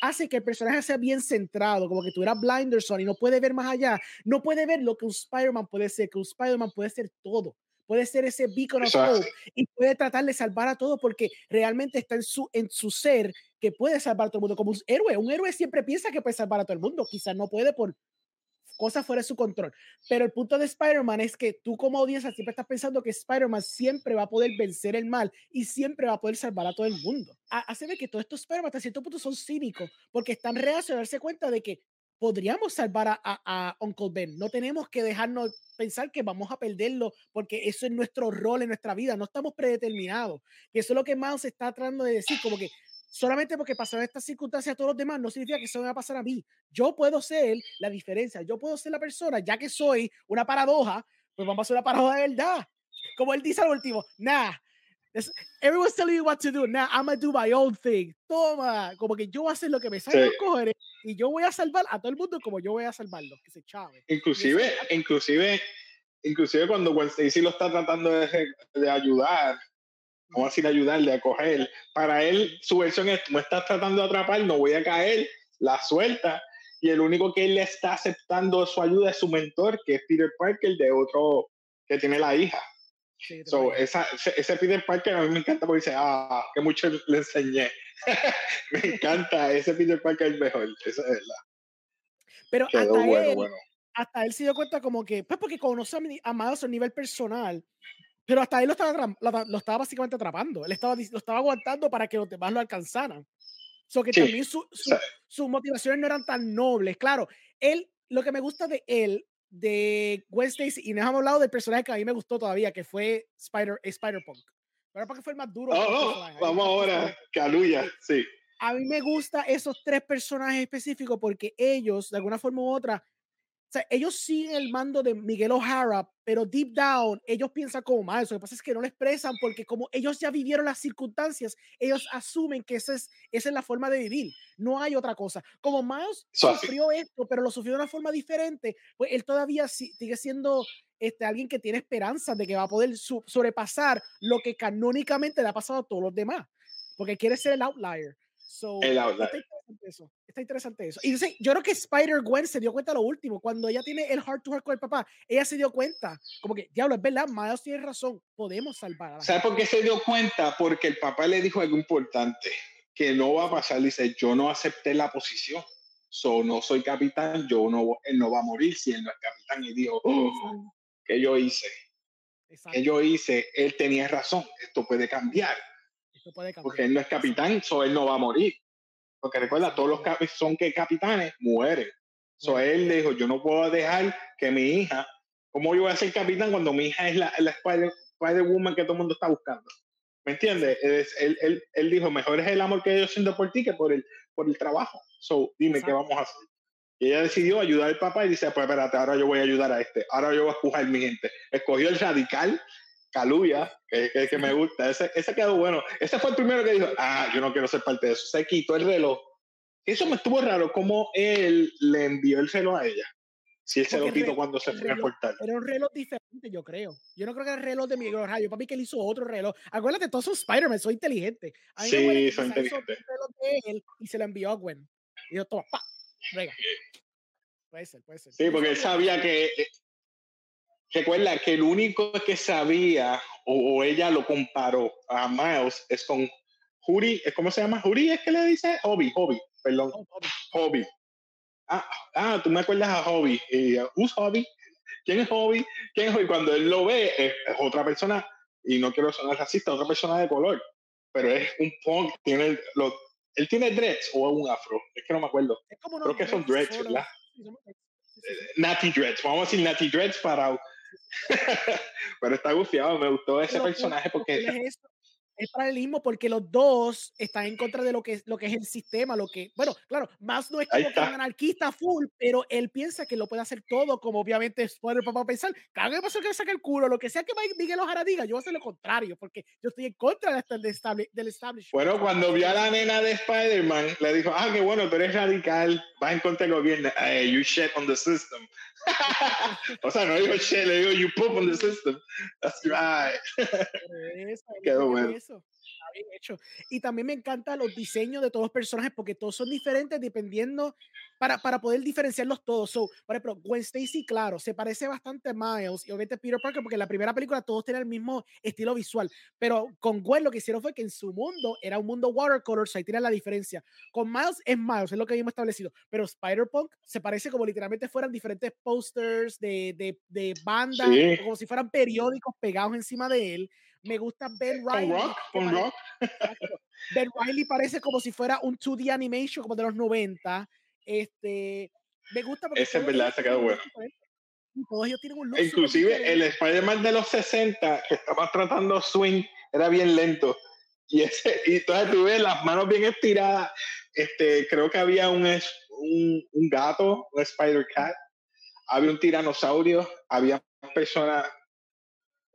hace que el personaje sea bien centrado, como que tuviera Blinderson y no puede ver más allá, no puede ver lo que un Spider-Man puede ser, que un Spider-Man puede ser todo, puede ser ese beacon of hope y puede tratar de salvar a todos porque realmente está en su, en su ser que puede salvar a todo el mundo, como un héroe, un héroe siempre piensa que puede salvar a todo el mundo, quizás no puede por cosas fuera de su control, pero el punto de Spider-Man es que tú como audiencia siempre estás pensando que Spider-Man siempre va a poder vencer el mal y siempre va a poder salvar a todo el mundo. Ha- Hace ver que todos estos Spider-Man hasta cierto punto son cínicos porque están reacios a darse cuenta de que podríamos salvar a, a- a Uncle Ben. No tenemos que dejarnos pensar que vamos a perderlo porque eso es nuestro rol en nuestra vida. No estamos predeterminados. Y eso es lo que Miles está tratando de decir, como que solamente porque pasaron estas circunstancias a todos los demás, no significa que eso me va a pasar a mí. Yo puedo ser la diferencia, yo puedo ser la persona, ya que soy una paradoja, pues vamos a hacer una paradoja de verdad. Como él dice al último, nah, everyone's telling you what to do, nah, I'm gonna do my own thing. Toma, como que yo voy a hacer lo que me sale sí. los y yo voy a salvar a todo el mundo como yo voy a salvarlo, que se chave. Inclusive, inclusive, inclusive cuando Gwen Stacy lo está tratando de, de ayudar, vamos a decir ayudarle a coger. Para él, su versión es, me estás tratando de atrapar, no voy a caer, la suelta. Y el único que él le está aceptando su ayuda es su mentor, que es Peter Parker, de otro que tiene la hija. Sí, so, esa, ese, Peter Parker a mí me encanta porque dice, ah, que mucho le enseñé. me encanta, ese Peter Parker es mejor, eso es verdad. Pero hasta, bueno, él, bueno. hasta él se dio cuenta como que, pues porque conoce a Miles a nivel personal, pero hasta él lo estaba, lo, estaba básicamente atrapando. Él estaba, lo estaba aguantando para que los demás lo alcanzaran. So que sí. también su, su, sus motivaciones no eran tan nobles. Claro, él, lo que me gusta de él, de Gwen Stacy, y nos hemos hablado del personaje que a mí me gustó todavía, que fue Spider, Spider Punk. Pero porque fue el más duro. Oh, oh, vamos ahora, Caluya, sí. A mí me gusta esos tres personajes específicos porque ellos, de alguna forma u otra, sea, ellos siguen el mando de Miguel O'Hara, pero deep down ellos piensan como más. Lo que pasa es que no lo expresan porque como ellos ya vivieron las circunstancias, ellos asumen que esa es, esa es la forma de vivir. No hay otra cosa. Como Miles so, sufrió esto, pero lo sufrió de una forma diferente, pues él todavía sigue siendo este, alguien que tiene esperanza de que va a poder sobrepasar lo que canónicamente le ha pasado a todos los demás. Porque quiere ser el outlier. So, el outlier. Está interesante eso. Está interesante eso. Y entonces, yo creo que Spider-Gwen se dio cuenta lo último. Cuando ella tiene el heart to heart con el papá, ella se dio cuenta. Como que, diablo, es verdad, Miles tiene razón. Podemos salvar a la ¿Sabes por qué se dio cuenta? Porque el papá le dijo algo importante. Que no va a pasar. Dice, yo no acepté la posición. So, no soy capitán. Yo no, él no va a morir si él no es capitán. Y dijo, oh, ¿qué yo hice? ¿Qué yo hice? Él tenía razón. Esto puede cambiar. Esto puede cambiar. Porque él no es capitán, so él no va a morir. Porque recuerda, todos los cap son que capitanes mueren. So él dijo, yo no puedo dejar que mi hija, ¿cómo yo voy a ser capitán cuando mi hija es la, la Spider, Spider Woman que todo el mundo está buscando? ¿Me entiendes? Él, él, él, dijo, mejor es el amor que yo siento por ti que por el, por el trabajo. So, dime Exacto. qué vamos a hacer. Y ella decidió ayudar al papá y dice, pues espérate, ahora yo voy a ayudar a este, ahora yo voy a empujar mi gente. Escogió el radical, Caluya, que, que, que, me gusta, ese, ese quedó bueno. Ese fue el primero que dijo, ah, yo no quiero ser parte de eso. Se quitó el reloj. Eso me estuvo raro, cómo él le envió el reloj a ella. Si él se lo quitó cuando se fue al portal. Era un reloj diferente, yo creo. Yo no creo que era el reloj de Miguel Rayo. Para mí que él hizo otro reloj. Acuérdate, todos son Spider-Man, soy inteligente. A mí sí, me soy inteligente. El reloj de él y se lo envió a Gwen. Y yo, toma, pa, venga. Puede ser, puede ser. Sí, porque él sabía que Recuerda que el único que sabía o, o, ella lo comparó a Miles es con Juri, ¿cómo se llama? Juri es que le dice Hobby, Hobby, perdón, oh, Hobby. Ah, ah, tú me acuerdas a Hobby. Uh, ¿Who's Hobby? ¿Quién es Hobby? ¿Quién es Hobby? Cuando él lo ve, es, es, otra persona, y no quiero sonar racista, otra persona de color, pero es un punk, tiene lo, él tiene dreads o es un afro, es que no me acuerdo. Creo que son dreads, ¿verdad? Natty Dreads, vamos a decir Natty Dreads para pero está gufiado, me gustó ese Pero, personaje porque... Es, es paralelismo porque los dos están en contra de lo que, lo que es el sistema, lo que, bueno, claro, más no es como que un anarquista full, pero él piensa que lo puede hacer todo, como obviamente Spoiler papá pensar, cada vez pasa que saque el culo, lo que sea que Miguel Ojara diga, yo voy a hacer lo contrario, porque yo estoy en contra del, estable, del establishment. Bueno, cuando vio a la nena de Spider-Man, le dijo, ah, qué bueno, tú eres radical, vas en contra del gobierno, hey, you shit on the system. o sea, no digo shit, le digo you poop on the system. That's right. Quedó bueno. Eso. Bien hecho. Y también me encantan los diseños de todos los personajes porque todos son diferentes dependiendo para, para poder diferenciarlos todos. So, por ejemplo, Gwen Stacy, claro, se parece bastante a Miles y obviamente Peter Parker porque en la primera película todos tienen el mismo estilo visual. Pero con Gwen lo que hicieron fue que en su mundo era un mundo watercolor, so ahí tiene la diferencia. Con Miles es Miles, es lo que habíamos establecido. Pero Spider-Punk se parece como literalmente fueran diferentes posters de, de, de bandas, sí. como si fueran periódicos pegados encima de él. Me gusta Ben Riley. Con rock, rock. Ben Riley parece como si fuera un 2D animation como de los 90. Este, me gusta porque ese es verdad, se quedó bueno. Todos ellos tienen un look Inclusive el Spider-Man de los 60 que estaba tratando swing era bien lento Y, ese, y entonces tuve las manos bien estiradas. Este, creo que había un, un, un gato, un spider cat, había un tiranosaurio, había personas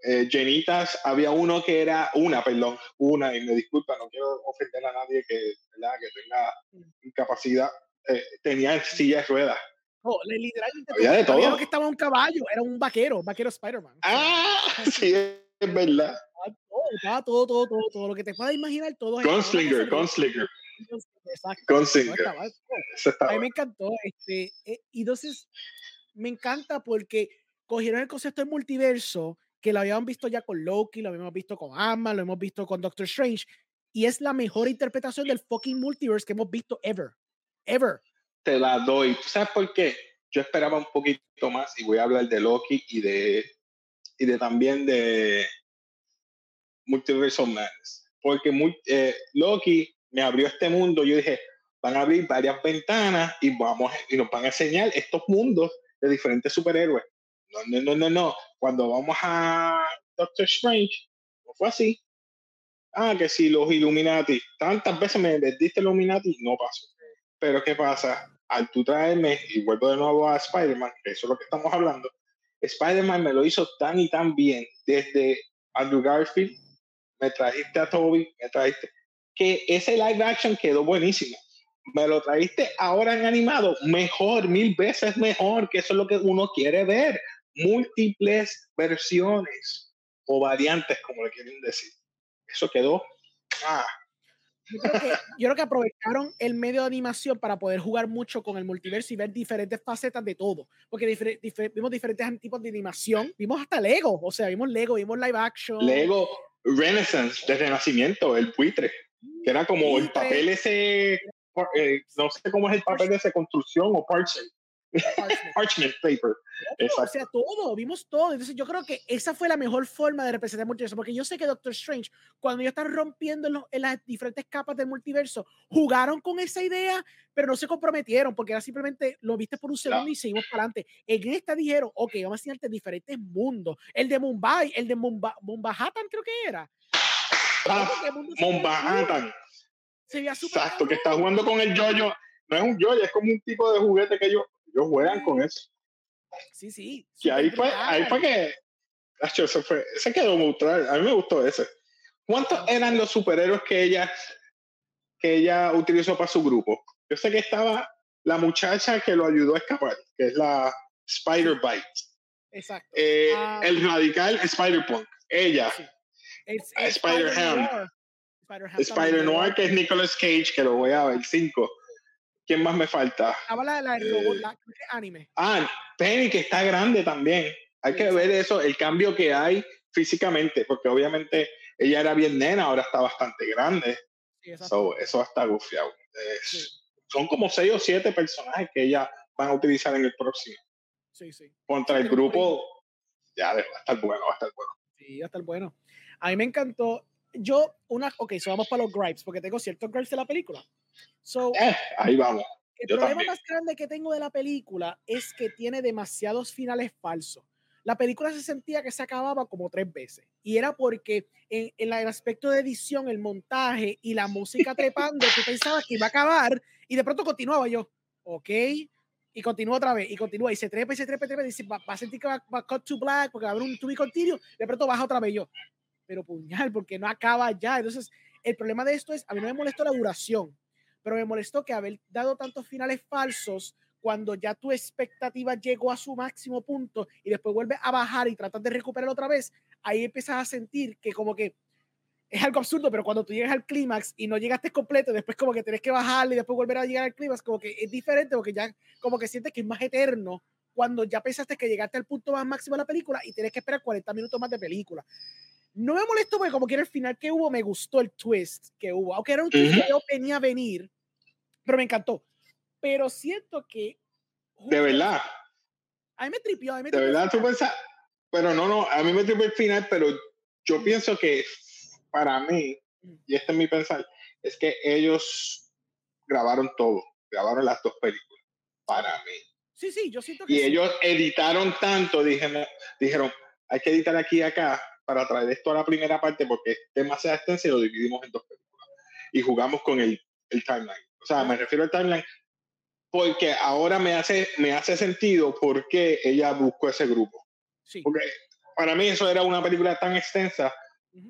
eh, llenitas, había uno que era, una, perdón, una, y me disculpa, no quiero ofender a nadie que, ¿verdad? que tenga incapacidad, eh, tenía silla de ruedas. Oh, literalmente había de todo. Había que estaba un caballo, era un vaquero, vaquero Spider-Man. Ah, sí, es verdad. Todo, todo, todo, todo, todo, lo que te puedas imaginar, todo. Gunslinger, Gunslinger. Gunslinger. A mí me encantó. Este, eh, y entonces, me encanta porque cogieron el concepto del multiverso que lo habíamos visto ya con Loki, lo habíamos visto con Ant-Man, lo hemos visto con Doctor Strange, y es la mejor interpretación del fucking multiverse que hemos visto ever. Ever. Te la doy. ¿Tú sabes por qué? Yo esperaba un poquito más y voy a hablar de Loki y de, y de también de Multiverse of Madness. Porque eh, Loki me abrió este mundo. Yo dije, van a abrir varias ventanas y, vamos, y nos van a enseñar estos mundos de diferentes superhéroes. No, no, no, no, no. Cuando vamos a Doctor Strange, no fue así. Ah, que si los Illuminati, tantas veces me diste Illuminati, no pasó. Pero ¿qué pasa? Al tú traerme, y vuelvo de nuevo a Spider-Man, que eso es lo que estamos hablando, Spider-Man me lo hizo tan y tan bien, desde Andrew Garfield, me trajiste a Toby, me trajiste, que ese live action quedó buenísimo me lo traíste ahora en animado, mejor, mil veces mejor, que eso es lo que uno quiere ver. Múltiples versiones o variantes, como le quieren decir. Eso quedó. Ah. Yo, creo que, aprovecharon el medio de animación para poder jugar mucho con el multiverso y ver diferentes facetas de todo. Porque vimos diferentes tipos de animación. Vimos hasta Lego. O sea, vimos Lego, vimos live action. Lego Renaissance, de Renacimiento, el buitre. Que era como el papel ese eh, no sé cómo es el papel de esa construcción o parchment. Parchment, paper. o sea, todo, vimos todo. Entonces, yo creo que esa fue la mejor forma de representar el multiverso, porque yo sé que Doctor Strange, cuando ellos están rompiendo en, las diferentes capas del multiverso, jugaron con esa idea, pero no se comprometieron, porque era simplemente lo viste por un segundo y seguimos para adelante. En esta dijeron, ok, vamos a enseñarte diferentes mundos. El de Mumbai, el de Mumbai, creo que era. Ah, Mumbai Exacto, que está jugando con el yoyo. No es un yoyo, es como un tipo de juguete que ellos, ellos juegan con eso. Sí, sí. Y ahí fue, ahí fue que. Ese, fue, ese quedó neutral. A mí me gustó ese. ¿Cuántos eran los superhéroes que ella, que ella utilizó para su grupo? Yo sé que estaba la muchacha que lo ayudó a escapar, que es la Spider Bite. Exacto. Eh, ah. el radical Spider Punk. Ella. Spider Ham. Spider, Noir, que es Nicolas Cage, que lo voy a ver, 5. ¿Quién más me falta? Habla la, la, robot, la anime. Ah, Penny, que está grande también. Hay que ver eso, el cambio que hay físicamente, porque obviamente ella era bien nena, ahora está bastante grande. eso está gufiado. Son como 6 o 7 personajes que ella van a utilizar en el próximo. Sí, sí. Contra el grupo, ya va a estar bueno, va a estar bueno. Sí, va a estar bueno. A mí me encantó yo, una, ok, so vamos para los gripes, porque tengo ciertos gripes de la película. So, eh, ahí vamos. El problema más grande que tengo de la película es que tiene demasiados finales falsos. La película se sentía que se acababa como tres veces. Y era porque en, en el aspecto de edición, el montaje y la música trepando, tú pensabas que iba a acabar y de pronto continuaba yo, ok, y continúa otra vez, y continúa, y se trepa, y se trepa, y se trepa, y dice, va, a sentir que va, a cut to black, porque va a haber un to be continuo, de pronto baja otra vez yo pero puñal, porque no acaba ya. Entonces, el problema de esto es, a mí no me molestó la duración, pero me molestó que haber dado tantos finales falsos cuando ya tu expectativa llegó a su máximo punto y después vuelve a bajar y tratas de recuperar otra vez, ahí empiezas a sentir que como que es algo absurdo, pero cuando tú llegas al clímax y no llegaste completo, después como que tienes que bajar y después volver a llegar al clímax, como que es diferente porque ya como que sientes que es más eterno cuando ya pensaste que llegaste al punto más máximo de la película y tienes que esperar 40 minutos más de película. No me molestó porque como quiera el final que hubo, me gustó el twist que hubo. Aunque era un twist que yo venía a venir, pero me encantó. Pero siento que... De verdad. A mí me tripió. de verdad, tú pensas... Pero no, no, a mí me tripió el final, pero yo pienso que para mí, y este es mi pensar, es que ellos grabaron todo, grabaron las dos películas, para mí. Sí, sí, yo siento que... Y ellos editaron tanto, dijeron, dijeron, hay que editar aquí y acá, para traer esto a la primera parte porque es demasiado extenso y lo dividimos en dos películas. Y jugamos con el, el timeline. O sea, me refiero al timeline porque ahora me hace, me hace sentido por qué ella buscó ese grupo. Sí. Porque para mí eso era una película tan extensa,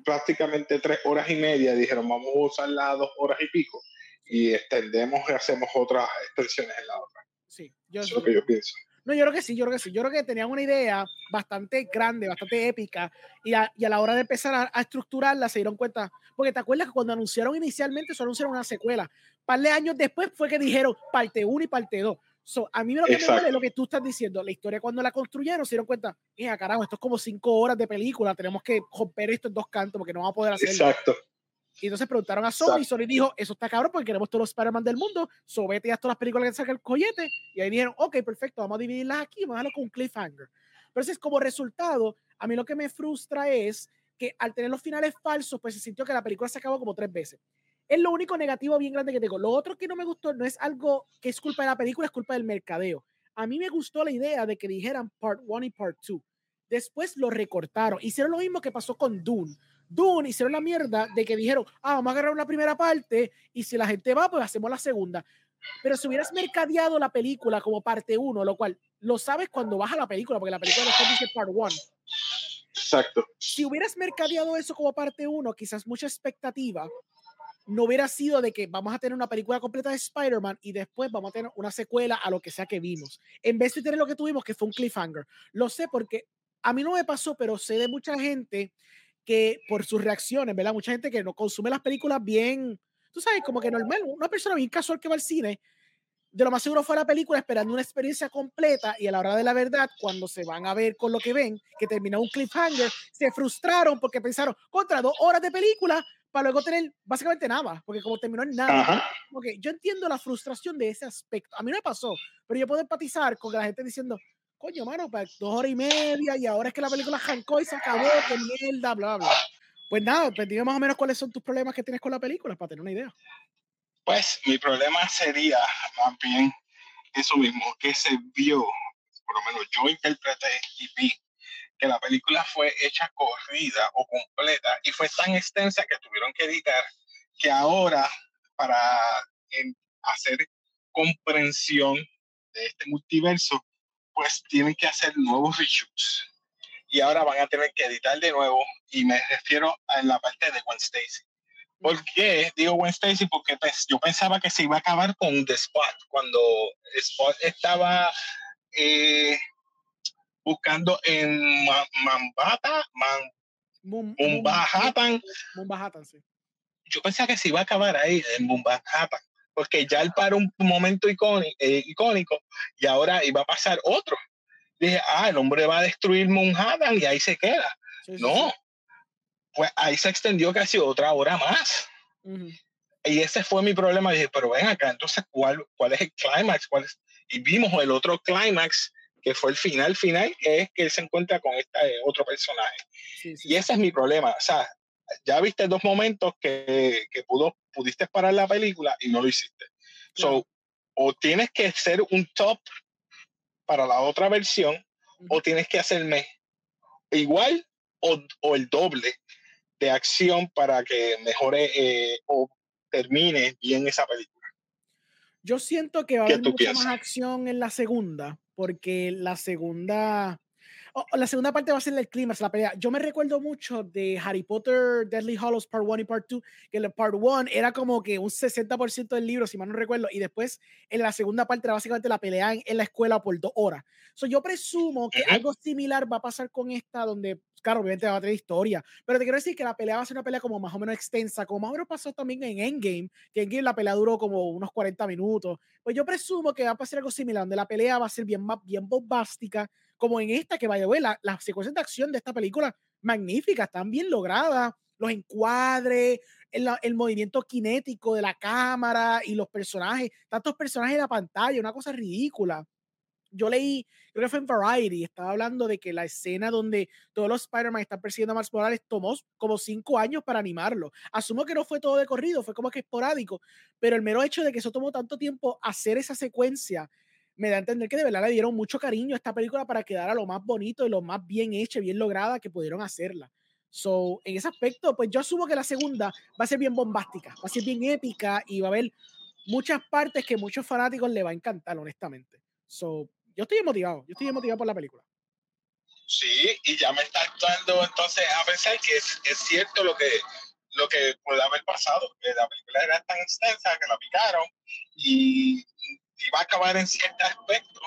prácticamente tres horas y media. Dijeron, vamos a usarla dos horas y pico y extendemos y hacemos otras extensiones en la otra. Sí, yo, eso es lo que yo pienso. No, yo creo que sí, yo creo que sí. Yo creo que tenían una idea bastante grande, bastante épica, y a, y a la hora de empezar a, estructurarla se dieron cuenta, porque te acuerdas que cuando anunciaron inicialmente, solo anunciaron una secuela. Un par de años después fue que dijeron parte 1 y parte 2. So, a mí lo que me duele es lo que tú estás diciendo. La historia cuando la construyeron se dieron cuenta, hija, carajo, esto es como cinco horas de película, tenemos que romper esto en dos cantos porque no vamos a poder hacerlo. Exacto. Y entonces preguntaron a Sony, y Sony dijo, eso está cabrón porque queremos todos los Spider-Man del mundo, sobete a todas las películas que saca el collete, y ahí dijeron, ok, perfecto, vamos a dividirlas aquí, vamos a dejarlo con un cliffhanger. Pero entonces, como resultado, a mí lo que me frustra es que al tener los finales falsos, pues se sintió que la película se acabó como tres veces. Es lo único negativo bien grande que tengo. Lo otro que no me gustó no es algo que es culpa de la película, es culpa del mercadeo. A mí me gustó la idea de que dijeran part 1 y part 2. Después lo recortaron. Hicieron lo mismo que pasó con Dune. Dune hicieron la mierda de que dijeron, ah, vamos a agarrar una primera parte y si la gente va, pues hacemos la segunda. Pero si hubieras mercadeado la película como parte uno, lo cual lo sabes cuando vas a la película, porque la película después dice part one. Exacto. Si hubieras mercadeado eso como parte uno, quizás mucha expectativa, no hubiera sido de que vamos a tener una película completa de Spider-Man y después vamos a tener una secuela a lo que sea que vimos. En vez de tener lo que tuvimos, que fue un cliffhanger. Lo sé porque a mí no me pasó, pero sé de mucha gente que por sus reacciones, ¿verdad? Mucha gente que no consume las películas bien, tú sabes, como que normal, una persona bien casual que va al cine, de lo más seguro fue a la película esperando una experiencia completa y a la hora de la verdad, cuando se van a ver con lo que ven, que termina un cliffhanger, se frustraron porque pensaron, contra dos horas de película para luego tener básicamente nada, porque como terminó en nada. Okay, yo entiendo la frustración de ese aspecto. A mí no me pasó, pero yo puedo empatizar con la gente diciendo, coño, mano, para dos horas y media y ahora es que la película arrancó y se acabó, qué mierda, bla, bla. Pues nada, pues dime más o menos cuáles son tus problemas que tienes con la película para tener una idea. Pues mi problema sería más bien eso mismo, que se vio, por lo menos yo interpreté y vi que la película fue hecha corrida o completa y fue tan extensa que tuvieron que editar que ahora para hacer comprensión de este multiverso pues tienen que hacer nuevos reshoots. Y ahora van a tener que editar de nuevo, y me refiero a la parte de Gwen Stacy. ¿Por qué digo Gwen Stacy? Porque pues, yo pensaba que se iba a acabar con The Spot, cuando Spot estaba eh, buscando en Mambata, Man, Mumbahatan. sí. Yo pensaba que se iba a acabar ahí, en Mumbahatan porque ya él paró un momento eh, icónico, y ahora iba a pasar otro. Dije, ah, el hombre va a destruir Manhattan y ahí se queda. no, pues ahí se extendió casi otra hora más. Y ese fue mi problema. Dije, pero ven acá, entonces, ¿cuál, cuál es el clímax? Y vimos el otro clímax, que fue el final final, que es que él se encuentra con este otro personaje. y ese es mi problema. O sea, ya viste dos momentos que, que pudo, pudiste parar la película y no lo hiciste. So, o tienes que ser un top para la otra versión, o tienes que hacerme igual o, o, el doble de acción para que mejore eh, o termine bien esa película. Yo siento que va a haber mucha más acción en la segunda, porque la segunda Oh, la segunda parte va a ser el clima, la pelea. Yo me recuerdo mucho de Harry Potter, Deadly Hollows Part 1 y Part 2, que el Part 1 era como que un 60% del libro, si mal no recuerdo, y después en la segunda parte era básicamente la pelea en, la escuela por dos horas. So, yo presumo que algo similar va a pasar con esta, donde, claro, obviamente va a tener historia, pero te quiero decir que la pelea va a ser una pelea como más o menos extensa, como más o menos pasó también en Endgame, que en Endgame la pelea duró como unos 40 minutos. Pues yo presumo que va a pasar algo similar, donde la pelea va a ser bien, bien bombástica, como en esta, que vaya a ver, las la secuencias de acción de esta película, magníficas, están bien logradas, los encuadres, el, el, movimiento cinético de la cámara y los personajes, tantos personajes en la pantalla, una cosa ridícula. Yo leí, creo que fue en Variety, estaba hablando de que la escena donde todos los Spider-Man están persiguiendo a Miles Morales tomó como cinco años para animarlo. Asumo que no fue todo de corrido, fue como que esporádico, pero el mero hecho de que eso tomó tanto tiempo hacer esa secuencia me da a entender que de verdad le dieron mucho cariño a esta película para quedar a lo más bonito y lo más bien hecha, bien lograda que pudieron hacerla. So, en ese aspecto, pues yo asumo que la segunda va a ser bien bombástica, va a ser bien épica y va a haber muchas partes que muchos fanáticos le va a encantar, honestamente. So, yo estoy motivado, yo estoy motivado por la película. Sí, y ya me está actuando entonces a pensar que es, es cierto lo que, lo que puede haber pasado, que la película era tan extensa que la picaron y, y va a acabar en cierto aspecto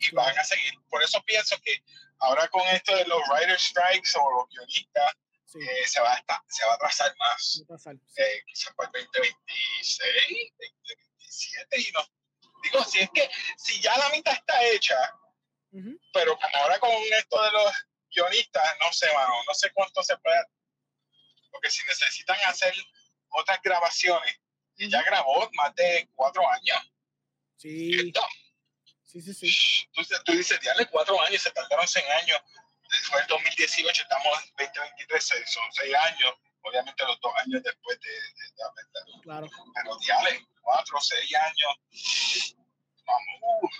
y van a seguir. Por eso pienso que ahora con esto de los writer strikes o los guionistas, sí. eh, se, va a estar, se va a atrasar más. Pasar, sí. Eh, quizás para el 2026, 2027 y no. Digo, si es que si ya la mitad está hecha, uh -huh. pero como ahora con esto de los guionistas, no sé, mano, no sé cuánto se puede. Porque si necesitan hacer otras grabaciones, y ya grabó más de cuatro años. Sí. Sí, sí, sí. Tú, tú dices, tiene cuatro años, se tardaron 100 años. Fue el 2018, estamos en 2023, son seis años. Obviamente los dos años después de, de, de haberla. Claro. Pero diale, cuatro, seis años. Vamos.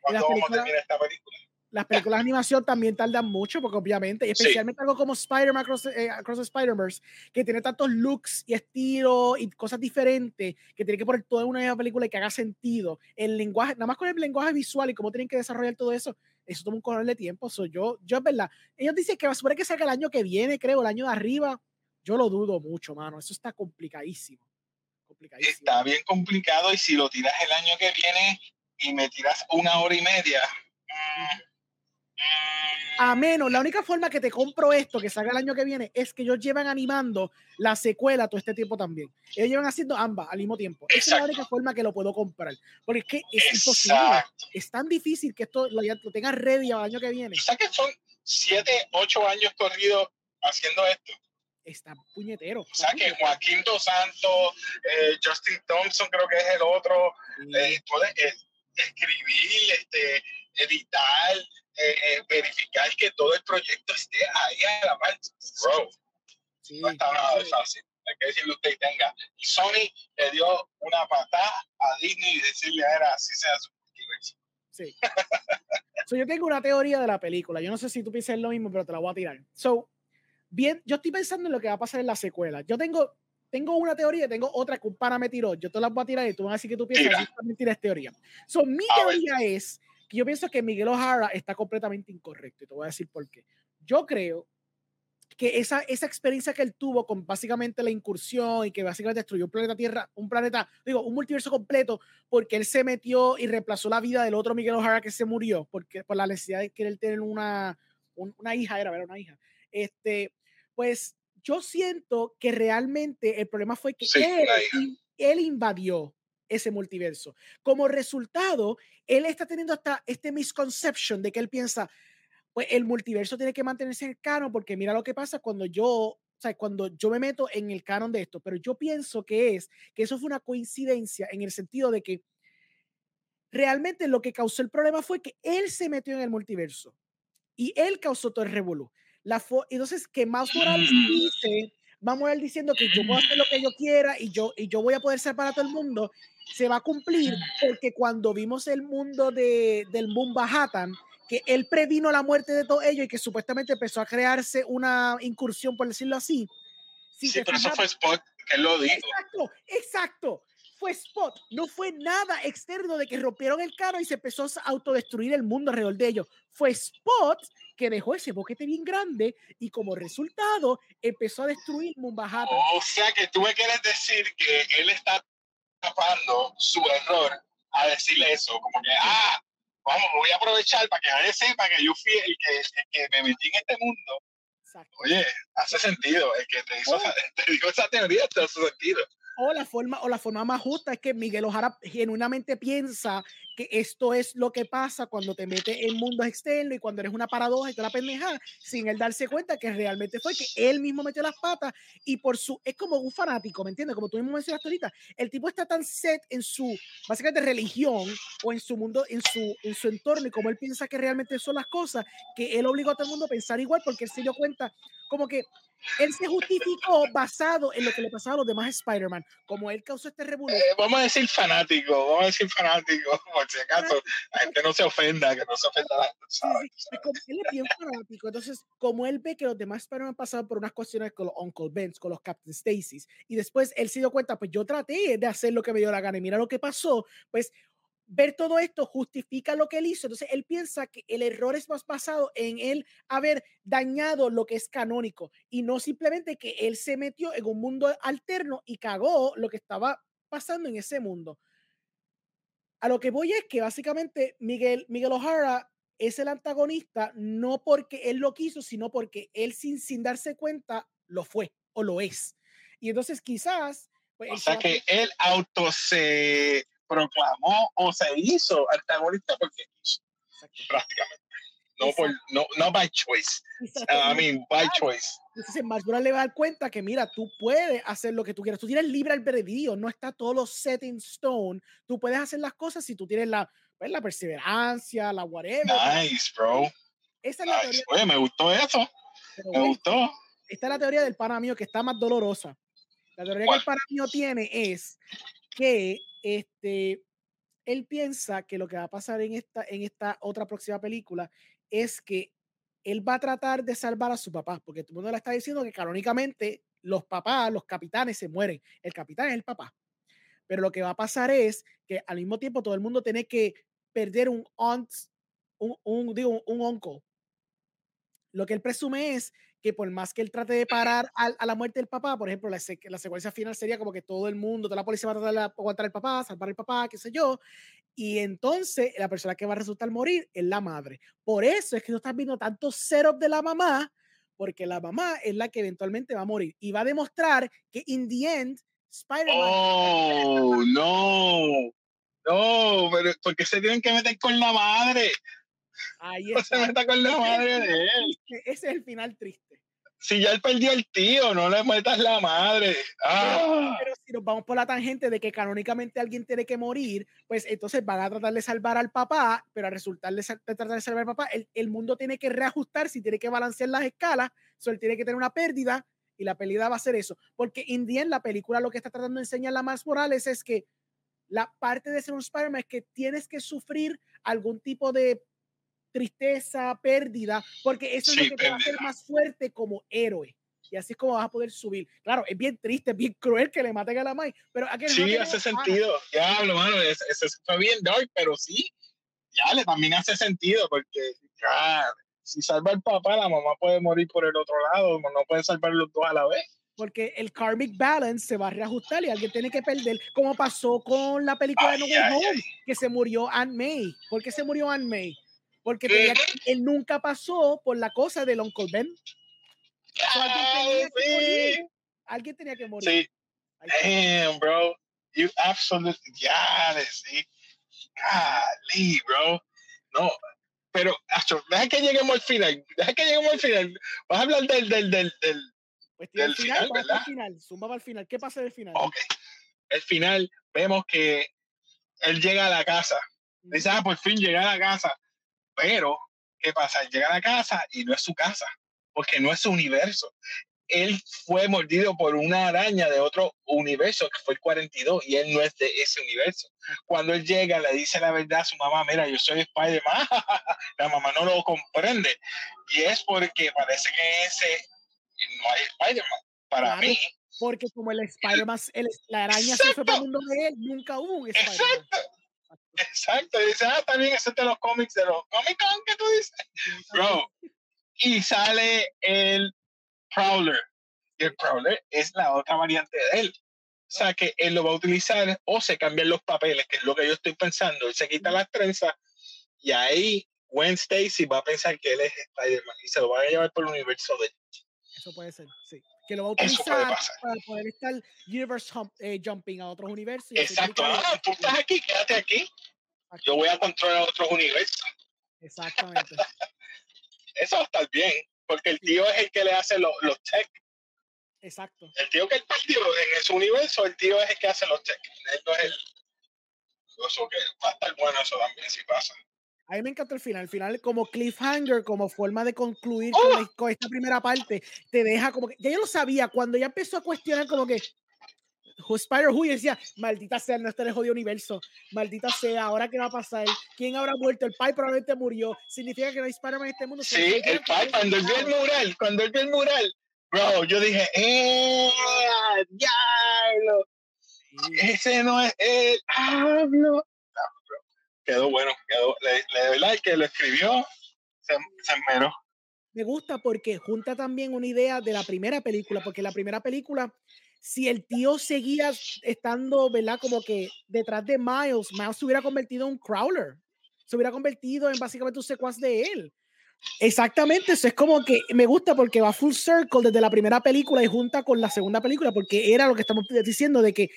¿Cuándo vamos a terminar esta película? Las películas de animación también tardan mucho, porque obviamente, y especialmente sí. algo como Spider-Man Across, eh, Across the Spider-Verse, que tiene tantos looks y estilos y cosas diferentes, que tiene que poner todo en una película y que haga sentido. El lenguaje, nada más con el lenguaje visual y cómo tienen que desarrollar todo eso, eso toma un color de tiempo. So, yo, yo es verdad, ellos dicen que va a suponer que salga el año que viene, creo, el año de arriba. Yo lo dudo mucho, mano. Eso está complicadísimo. complicadísimo. Está bien complicado y si lo tiras el año que viene y me tiras una hora y media. A menos, la única forma que te compro esto, que salga el año que viene, es que ellos llevan animando la secuela todo este tiempo también. Ellos llevan haciendo ambas al mismo tiempo. Exacto. Esa es la única forma que lo puedo comprar. Porque es que es Exacto. imposible. Es tan difícil que esto lo, lo tengas ready al año que viene. O sea que son 7, 8 años corridos haciendo esto. Está puñetero. O sea que Joaquín Dos Santos, eh, Justin Thompson creo que es el otro, sí. eh, puede eh, escribir, este, editar, eh, eh, verificar que todo el proyecto esté ahí a la par. Bro, sí, no está nada de fácil. Hay que decirle usted y tenga. Y Sony le dio una patada a Disney y decirle era así sea su. Sí. so, yo tengo una teoría de la película. Yo no sé si tú piensas lo mismo, pero te la voy a tirar. So, bien, yo estoy pensando en lo que va a pasar en la secuela. Yo tengo, tengo una teoría, tengo otra que un pana me tiró. Yo te la voy a tirar y tú vas a decir que tú piensas. Yo también tienes teoría. So, mi a teoría es que yo pienso que Miguel O'Hara está completamente incorrecto y te voy a decir por qué. Yo creo que esa, esa experiencia que él tuvo con básicamente la incursión y que básicamente destruyó un planeta Tierra, un planeta, digo, un multiverso completo, porque él se metió y reemplazó la vida del otro Miguel O'Hara que se murió, porque por la necesidad de querer tener una, un, una hija, era, era una hija. Este, pues yo siento que realmente el problema fue que sí, él, él invadió ese multiverso. Como resultado, él está teniendo hasta este misconception de que él piensa, pues el multiverso tiene que mantenerse en el canon porque mira lo que pasa cuando yo, o sea, cuando yo me meto en el canon de esto, pero yo pienso que es que eso fue una coincidencia en el sentido de que realmente lo que causó el problema fue que él se metió en el multiverso y él causó todo el revolú. La entonces, que más Morales dice, vamos a ir diciendo que yo puedo hacer lo que yo quiera y yo, y yo voy a poder ser para todo el mundo, se va a cumplir porque cuando vimos el mundo de, del Mumbahatan, que él previno la muerte de todos ellos y que supuestamente empezó a crearse una incursión, por decirlo así. Si sí, pero eso fue Spot, que lo dijo. Exacto, exacto. Fue Spot, no fue nada externo de que rompieron el carro y se empezó a autodestruir el mundo alrededor de ellos. Fue Spot que dejó ese boquete bien grande y como resultado empezó a destruir Mumbahata. O sea que tú me quieres decir que él está tapando su error a decirle eso, como que, ah, vamos, voy a aprovechar para que nadie sepa que yo fui el que, el que me metí en este mundo. Exacto. Oye, hace sentido, el que te, hizo, oh. te dijo esa teoría te hace sentido. O la, forma, o la forma más justa es que Miguel Ojara genuinamente piensa que esto es lo que pasa cuando te metes en mundos externos y cuando eres una paradoja y toda la pendeja, sin él darse cuenta que realmente fue que él mismo metió las patas y por su, es como un fanático, ¿me entiendes? Como tú mismo mencionaste ahorita, el tipo está tan set en su, básicamente religión o en su mundo, en su, en su entorno y como él piensa que realmente son las cosas, que él obligó a todo el mundo a pensar igual porque él se dio cuenta como que él se justificó basado en lo que le pasaba a los demás Spider-Man. Como él causó este revuelo. Eh, vamos a decir fanático, vamos a decir fanático, por si acaso la gente no se ofenda, que no se ofenda la sí, sí. Como él es bien fanático, entonces, como él ve que los demás Spider-Man pasaban por unas cuestiones con los Uncle Ben's, con los Captain Stacy's, y después él se dio cuenta, pues yo traté de hacer lo que me dio la gana, y mira lo que pasó, pues ver todo esto justifica lo que él hizo. Entonces, él piensa que el error es más basado en él haber dañado lo que es canónico y no simplemente que él se metió en un mundo alterno y cagó lo que estaba pasando en ese mundo. A lo que voy es que básicamente Miguel, Miguel O'Hara es el antagonista no porque él lo quiso, sino porque él sin, sin darse cuenta lo fue o lo es. Y entonces quizás... Pues, o sea que él auto se proclamó o se hizo antagonista porque quiso, prácticamente. No, por, no, no by choice. I mean, by choice. Entonces, le va a dar cuenta que, mira, tú puedes hacer lo que tú quieras. Tú tienes libre albedrío, no está todo lo set in stone. Tú puedes hacer las cosas si tú tienes la, pues, la perseverancia, la whatever. Nice, bro. Esa es la teoría. Oye, me gustó eso. me gustó. Esta es la teoría del pana mío que está más dolorosa. La teoría que el pana mío tiene es que este, él piensa que lo que va a pasar en esta, en esta otra próxima película es que él va a tratar de salvar a su papá, porque todo el mundo le está diciendo que canónicamente los papás, los capitanes se mueren. El capitán es el papá. Pero lo que va a pasar es que al mismo tiempo todo el mundo tiene que perder un aunt, un, digo, un. Lo que él presume es que por más que él trate de parar a, la muerte del papá, por ejemplo, la, la, secuencia final sería como que todo el mundo, toda la policía va a tratar de aguantar al papá, salvar al papá, qué sé yo, y entonces la persona que va a resultar morir es la madre. Por eso es que no estás viendo tanto setup de la mamá, porque la mamá es la que eventualmente va a morir y va a demostrar que in the end Spider-Man. Oh, no. No, pero ¿por qué se tienen que meter con la madre? Ahí está. No se meta con la madre de él. Ese es el final triste si ya él perdió el tío, no le metas la madre. Ah. Pero, si nos vamos por la tangente de que canónicamente alguien tiene que morir, pues entonces van a tratar de salvar al papá, pero al resultar de, tratar de salvar al papá, el, mundo tiene que reajustar, si tiene que balancear las escalas, so él tiene que tener una pérdida y la pérdida va a ser eso. Porque en la película lo que está tratando de enseñar la más Morales es que la parte de ser un Spider-Man es que tienes que sufrir algún tipo de tristeza, pérdida, porque eso es lo que te va a hacer más fuerte como héroe. Y así es como vas a poder subir. Claro, es bien triste, es bien cruel que le maten a la Mai, pero Sí, hace sentido. Ya, lo mano, eso fue bien dark, pero sí, ya le también hace sentido, porque si salva el papá, la mamá puede morir por el otro lado, no pueden salvar los dos a la vez porque el karmic balance se va a reajustar y alguien tiene que perder, como pasó con la película de No Way Home, que se murió Aunt May. ¿Por qué se murió Aunt May? Porque él nunca pasó por la cosa del Uncle Ben. alguien, tenía que morir. Sí. Damn, bro. You absolutely. Yeah, sí. Golly, bro. No, pero, Astro, deja que lleguemos al final. Deja que lleguemos al final. Vas a hablar del. del, del, del pues del final, final ¿verdad? Al final. Zumba al final. ¿Qué pasa del final? Ok. El final, vemos que él llega a la casa. Dice, ah, por fin llega a la casa. Pero, ¿qué pasa? Llega a la casa y no es su casa, porque no es su universo. Él fue mordido por una araña de otro universo, que fue el 42, y él no es de ese universo. Cuando él llega, le dice la verdad a su mamá, mira, yo soy Spider-Man. la mamá no lo comprende. Y es porque parece que ese no hay Spider-Man. Para mí. Porque como el Spider-Man, la araña se fue para el mundo de él, nunca hubo un Spider-Man. Exacto. Exacto, y dice, ah, también de los cómics, de los Comic Con que tú dices. Bro, y sale el Prowler. Y el Prowler es la otra variante de él. O sea que él lo va a utilizar o se cambian los papeles, que es lo que yo estoy pensando. Él se quita las trenzas y ahí Gwen Stacy va a pensar que él es Spider-Man y se lo va a llevar por el universo de él. Eso puede ser, sí que lo va a utilizar para poder estar universe eh, jumping a otros universos. Exacto, ah, tú estás aquí, quédate aquí. Yo voy a controlar otros universos. Exactamente. Eso va a estar bien, porque el tío es el que le hace los, los tech. Exacto. El tío que él perdió en ese universo, el tío es el que hace los tech. Él no es el. Eso que va a estar bueno eso también si pasa. A mí me encantó el final. El final, como cliffhanger, como forma de concluir con, ¡Oh! la- con esta primera parte, te deja como que. Ya yo lo sabía. Cuando ya empezó a cuestionar, como que. Spider Who, y decía, maldita sea, no está en el jodido universo. Maldita sea, ahora qué va a pasar. ¿Quién habrá muerto? El Pai probablemente murió. Significa que no hay Spider-Man en este mundo. Sí, el pai, cuando él vio el mural, cuando él vio el mural, bro, yo dije, ¡eh! ¡Diablo! Ese no es el hablo. Quedó bueno, quedó. Le, le- verdad, el que lo escribió se, se esmeró. me gusta porque junta también una idea de la primera película, porque la primera película, si el tío seguía estando, ¿verdad? Como que detrás de Miles, Miles se hubiera convertido en un crawler, se hubiera convertido en básicamente un secuaz de él. Exactamente, eso es como que me gusta porque va full circle desde la primera película y junta con la segunda película, porque era lo que estamos diciendo de que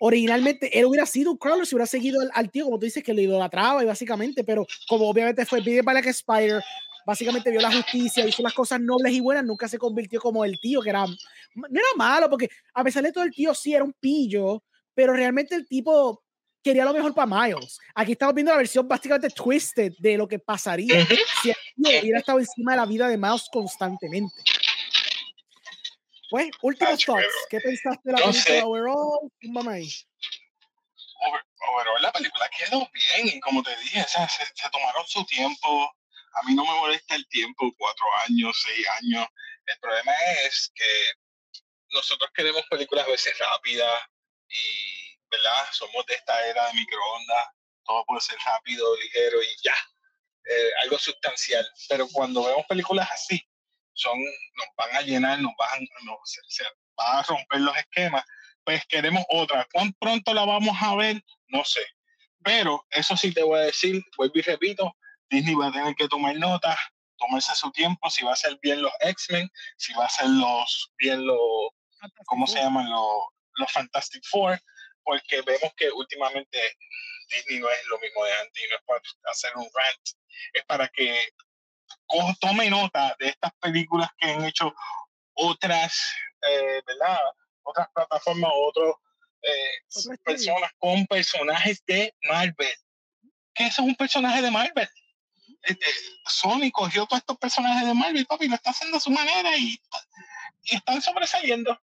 originalmente él hubiera sido un crawler si hubiera seguido al, al tío, como tú dices, que lo idolatraba y básicamente, pero como obviamente fue Peter Parker Spider, básicamente vio la justicia, hizo las cosas nobles y buenas, nunca se convirtió como el tío, que era, no era malo, porque a pesar de todo el tío sí era un pillo, pero realmente el tipo quería lo mejor para Miles. Aquí estamos viendo la versión básicamente twisted de lo que pasaría si el tío hubiera estado encima de la vida de Miles constantemente. Pues, últimos thoughts. pero, ¿Qué pensaste de la película sé. overall? Zúmbame ahí. Over- overall, la película quedó bien y como te dije, o sea, se, se tomaron su tiempo. A mí no me molesta el tiempo, cuatro años, seis años. El problema es que nosotros queremos películas a veces rápidas y, ¿verdad? Somos de esta era de microondas. Todo puede ser rápido, ligero y ya. Eh, algo sustancial. Pero cuando vemos películas así, son, nos van a llenar, nos van, nos, se, se van a romper los esquemas pues queremos otra. ¿Cuán pronto la vamos a ver? No sé. Pero eso sí te voy a decir, vuelvo y repito, Disney va a tener que tomar nota, tomarse su tiempo, si va a ser bien los X-Men, si va a ser los bien los, ¿cómo se llaman? Los, los Fantastic Four, porque vemos que últimamente Disney no es lo mismo de antes y no es para hacer un rant, es para que tome nota de estas películas que han hecho otras, eh, ¿verdad? Otras plataformas, otros eh, personas con personajes de Marvel. Que eso es un personaje de Marvel. Este, Sony cogió todos estos personajes de Marvel, papi, y lo está haciendo a su manera y, y están sobresaliendo,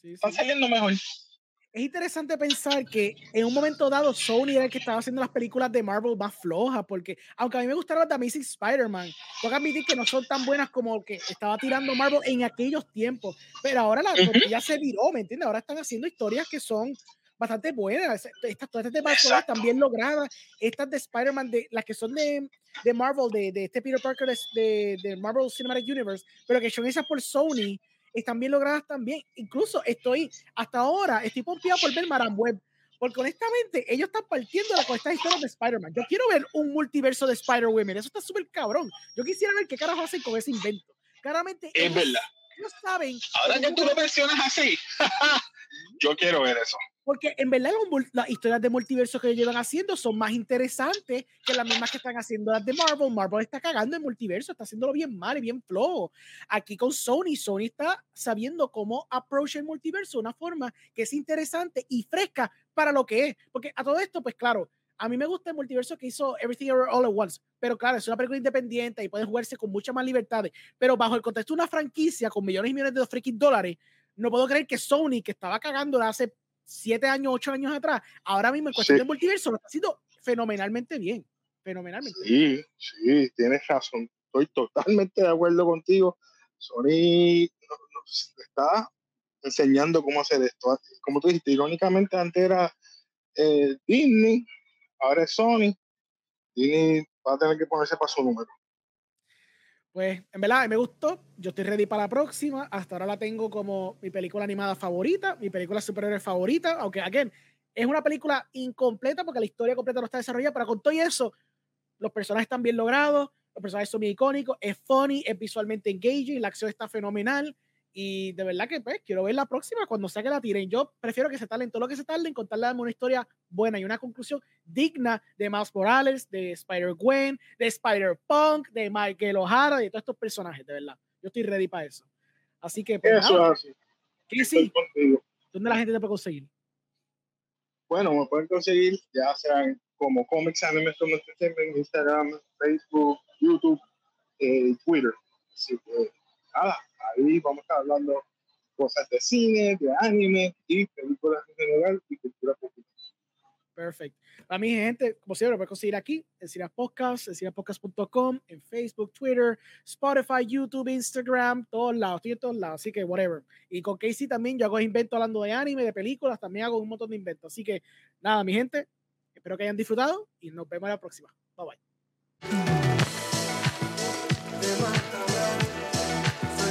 Sí, están saliendo mejor. Es interesante pensar que en un momento dado Sony era el que estaba haciendo las películas de Marvel más flojas, porque aunque a mí me gustaron las de Amazing Spider-Man, tengo que admitir que no son tan buenas como que estaba tirando Marvel en aquellos tiempos, pero ahora la tortilla se viró, ¿me entiendes? Ahora están haciendo historias que son bastante buenas, estas todas estas bien logradas, estas de Spider-Man, de, las que son de, de Marvel, de, de este Peter Parker de, de, Marvel Cinematic Universe, pero que son hechas por Sony, están bien logradas también. Incluso estoy, hasta ahora, estoy pompeado por ver Maram Web. Porque honestamente, ellos están partiendo con estas historias de Spider-Man. Yo quiero ver un multiverso de Spider-Women. Eso está súper cabrón. Yo quisiera ver qué carajo hacen con ese invento. Claramente, Es ellos, verdad. ellos saben. Ahora que tú lo mencionas así, yo quiero ver eso. Porque en verdad los las historias de multiverso que llevan haciendo son más interesantes que las mismas que están haciendo las de Marvel. Marvel está cagando en multiverso, está haciéndolo bien mal y bien flojo. Aquí con Sony, Sony está sabiendo cómo approach el multiverso de una forma que es interesante y fresca para lo que es. Porque a todo esto, pues claro, a mí me gusta el multiverso que hizo Everything All at Once, pero claro, es una película independiente y puede jugarse con muchas más libertades. Pero bajo el contexto de una franquicia con millones y millones de freaking dólares, no puedo creer que Sony, que estaba cagando hace siete años, ocho años atrás, ahora mismo en cuestión Sí. de multiverso lo está haciendo fenomenalmente bien. Fenomenalmente bien. Sí, sí, tienes razón. Estoy totalmente de acuerdo contigo. Sony nos está enseñando cómo hacer esto. Como tú dijiste, irónicamente antes era eh, Disney, ahora es Sony. Disney va a tener que ponerse para su número. Pues en verdad me gustó. Yo estoy ready para la próxima. Hasta ahora la tengo como mi película animada favorita, mi película superhéroe favorita. Aunque, again, es una película incompleta porque la historia completa no está desarrollada, pero con todo y eso, los personajes están bien logrados, los personajes son bien icónicos, es funny, es visualmente engaging, la acción está fenomenal. Y de verdad que pues quiero ver la próxima cuando sea que la tiren. Yo prefiero que se tarden todo lo que se tarden, contarle una historia buena y una conclusión digna de Miles Morales, de Spider-Gwen, de Spider-Punk, de Michael O'Hara, de todos estos personajes, de verdad. Yo estoy ready para eso. Así que, pues, Eso nada, así. Contigo. ¿dónde la gente te puede conseguir? Bueno, me pueden conseguir ya sea en como Comics Anime Entertainment, Instagram, Facebook, YouTube, eh, Twitter. Así que nada, ahí vamos a estar hablando cosas de cine, de anime y películas en general y cultura popular. Perfecto. A mi gente, como siempre, puedes conseguir aquí, en Cineas Podcast, en en Facebook, Twitter, Spotify, YouTube, Instagram, todos lados, estoy en todos lados, así que whatever. Y con Casey también yo hago inventos hablando de anime, de películas, también hago un montón de inventos. Así que nada, mi gente, espero que hayan disfrutado y nos vemos la próxima. Bye bye.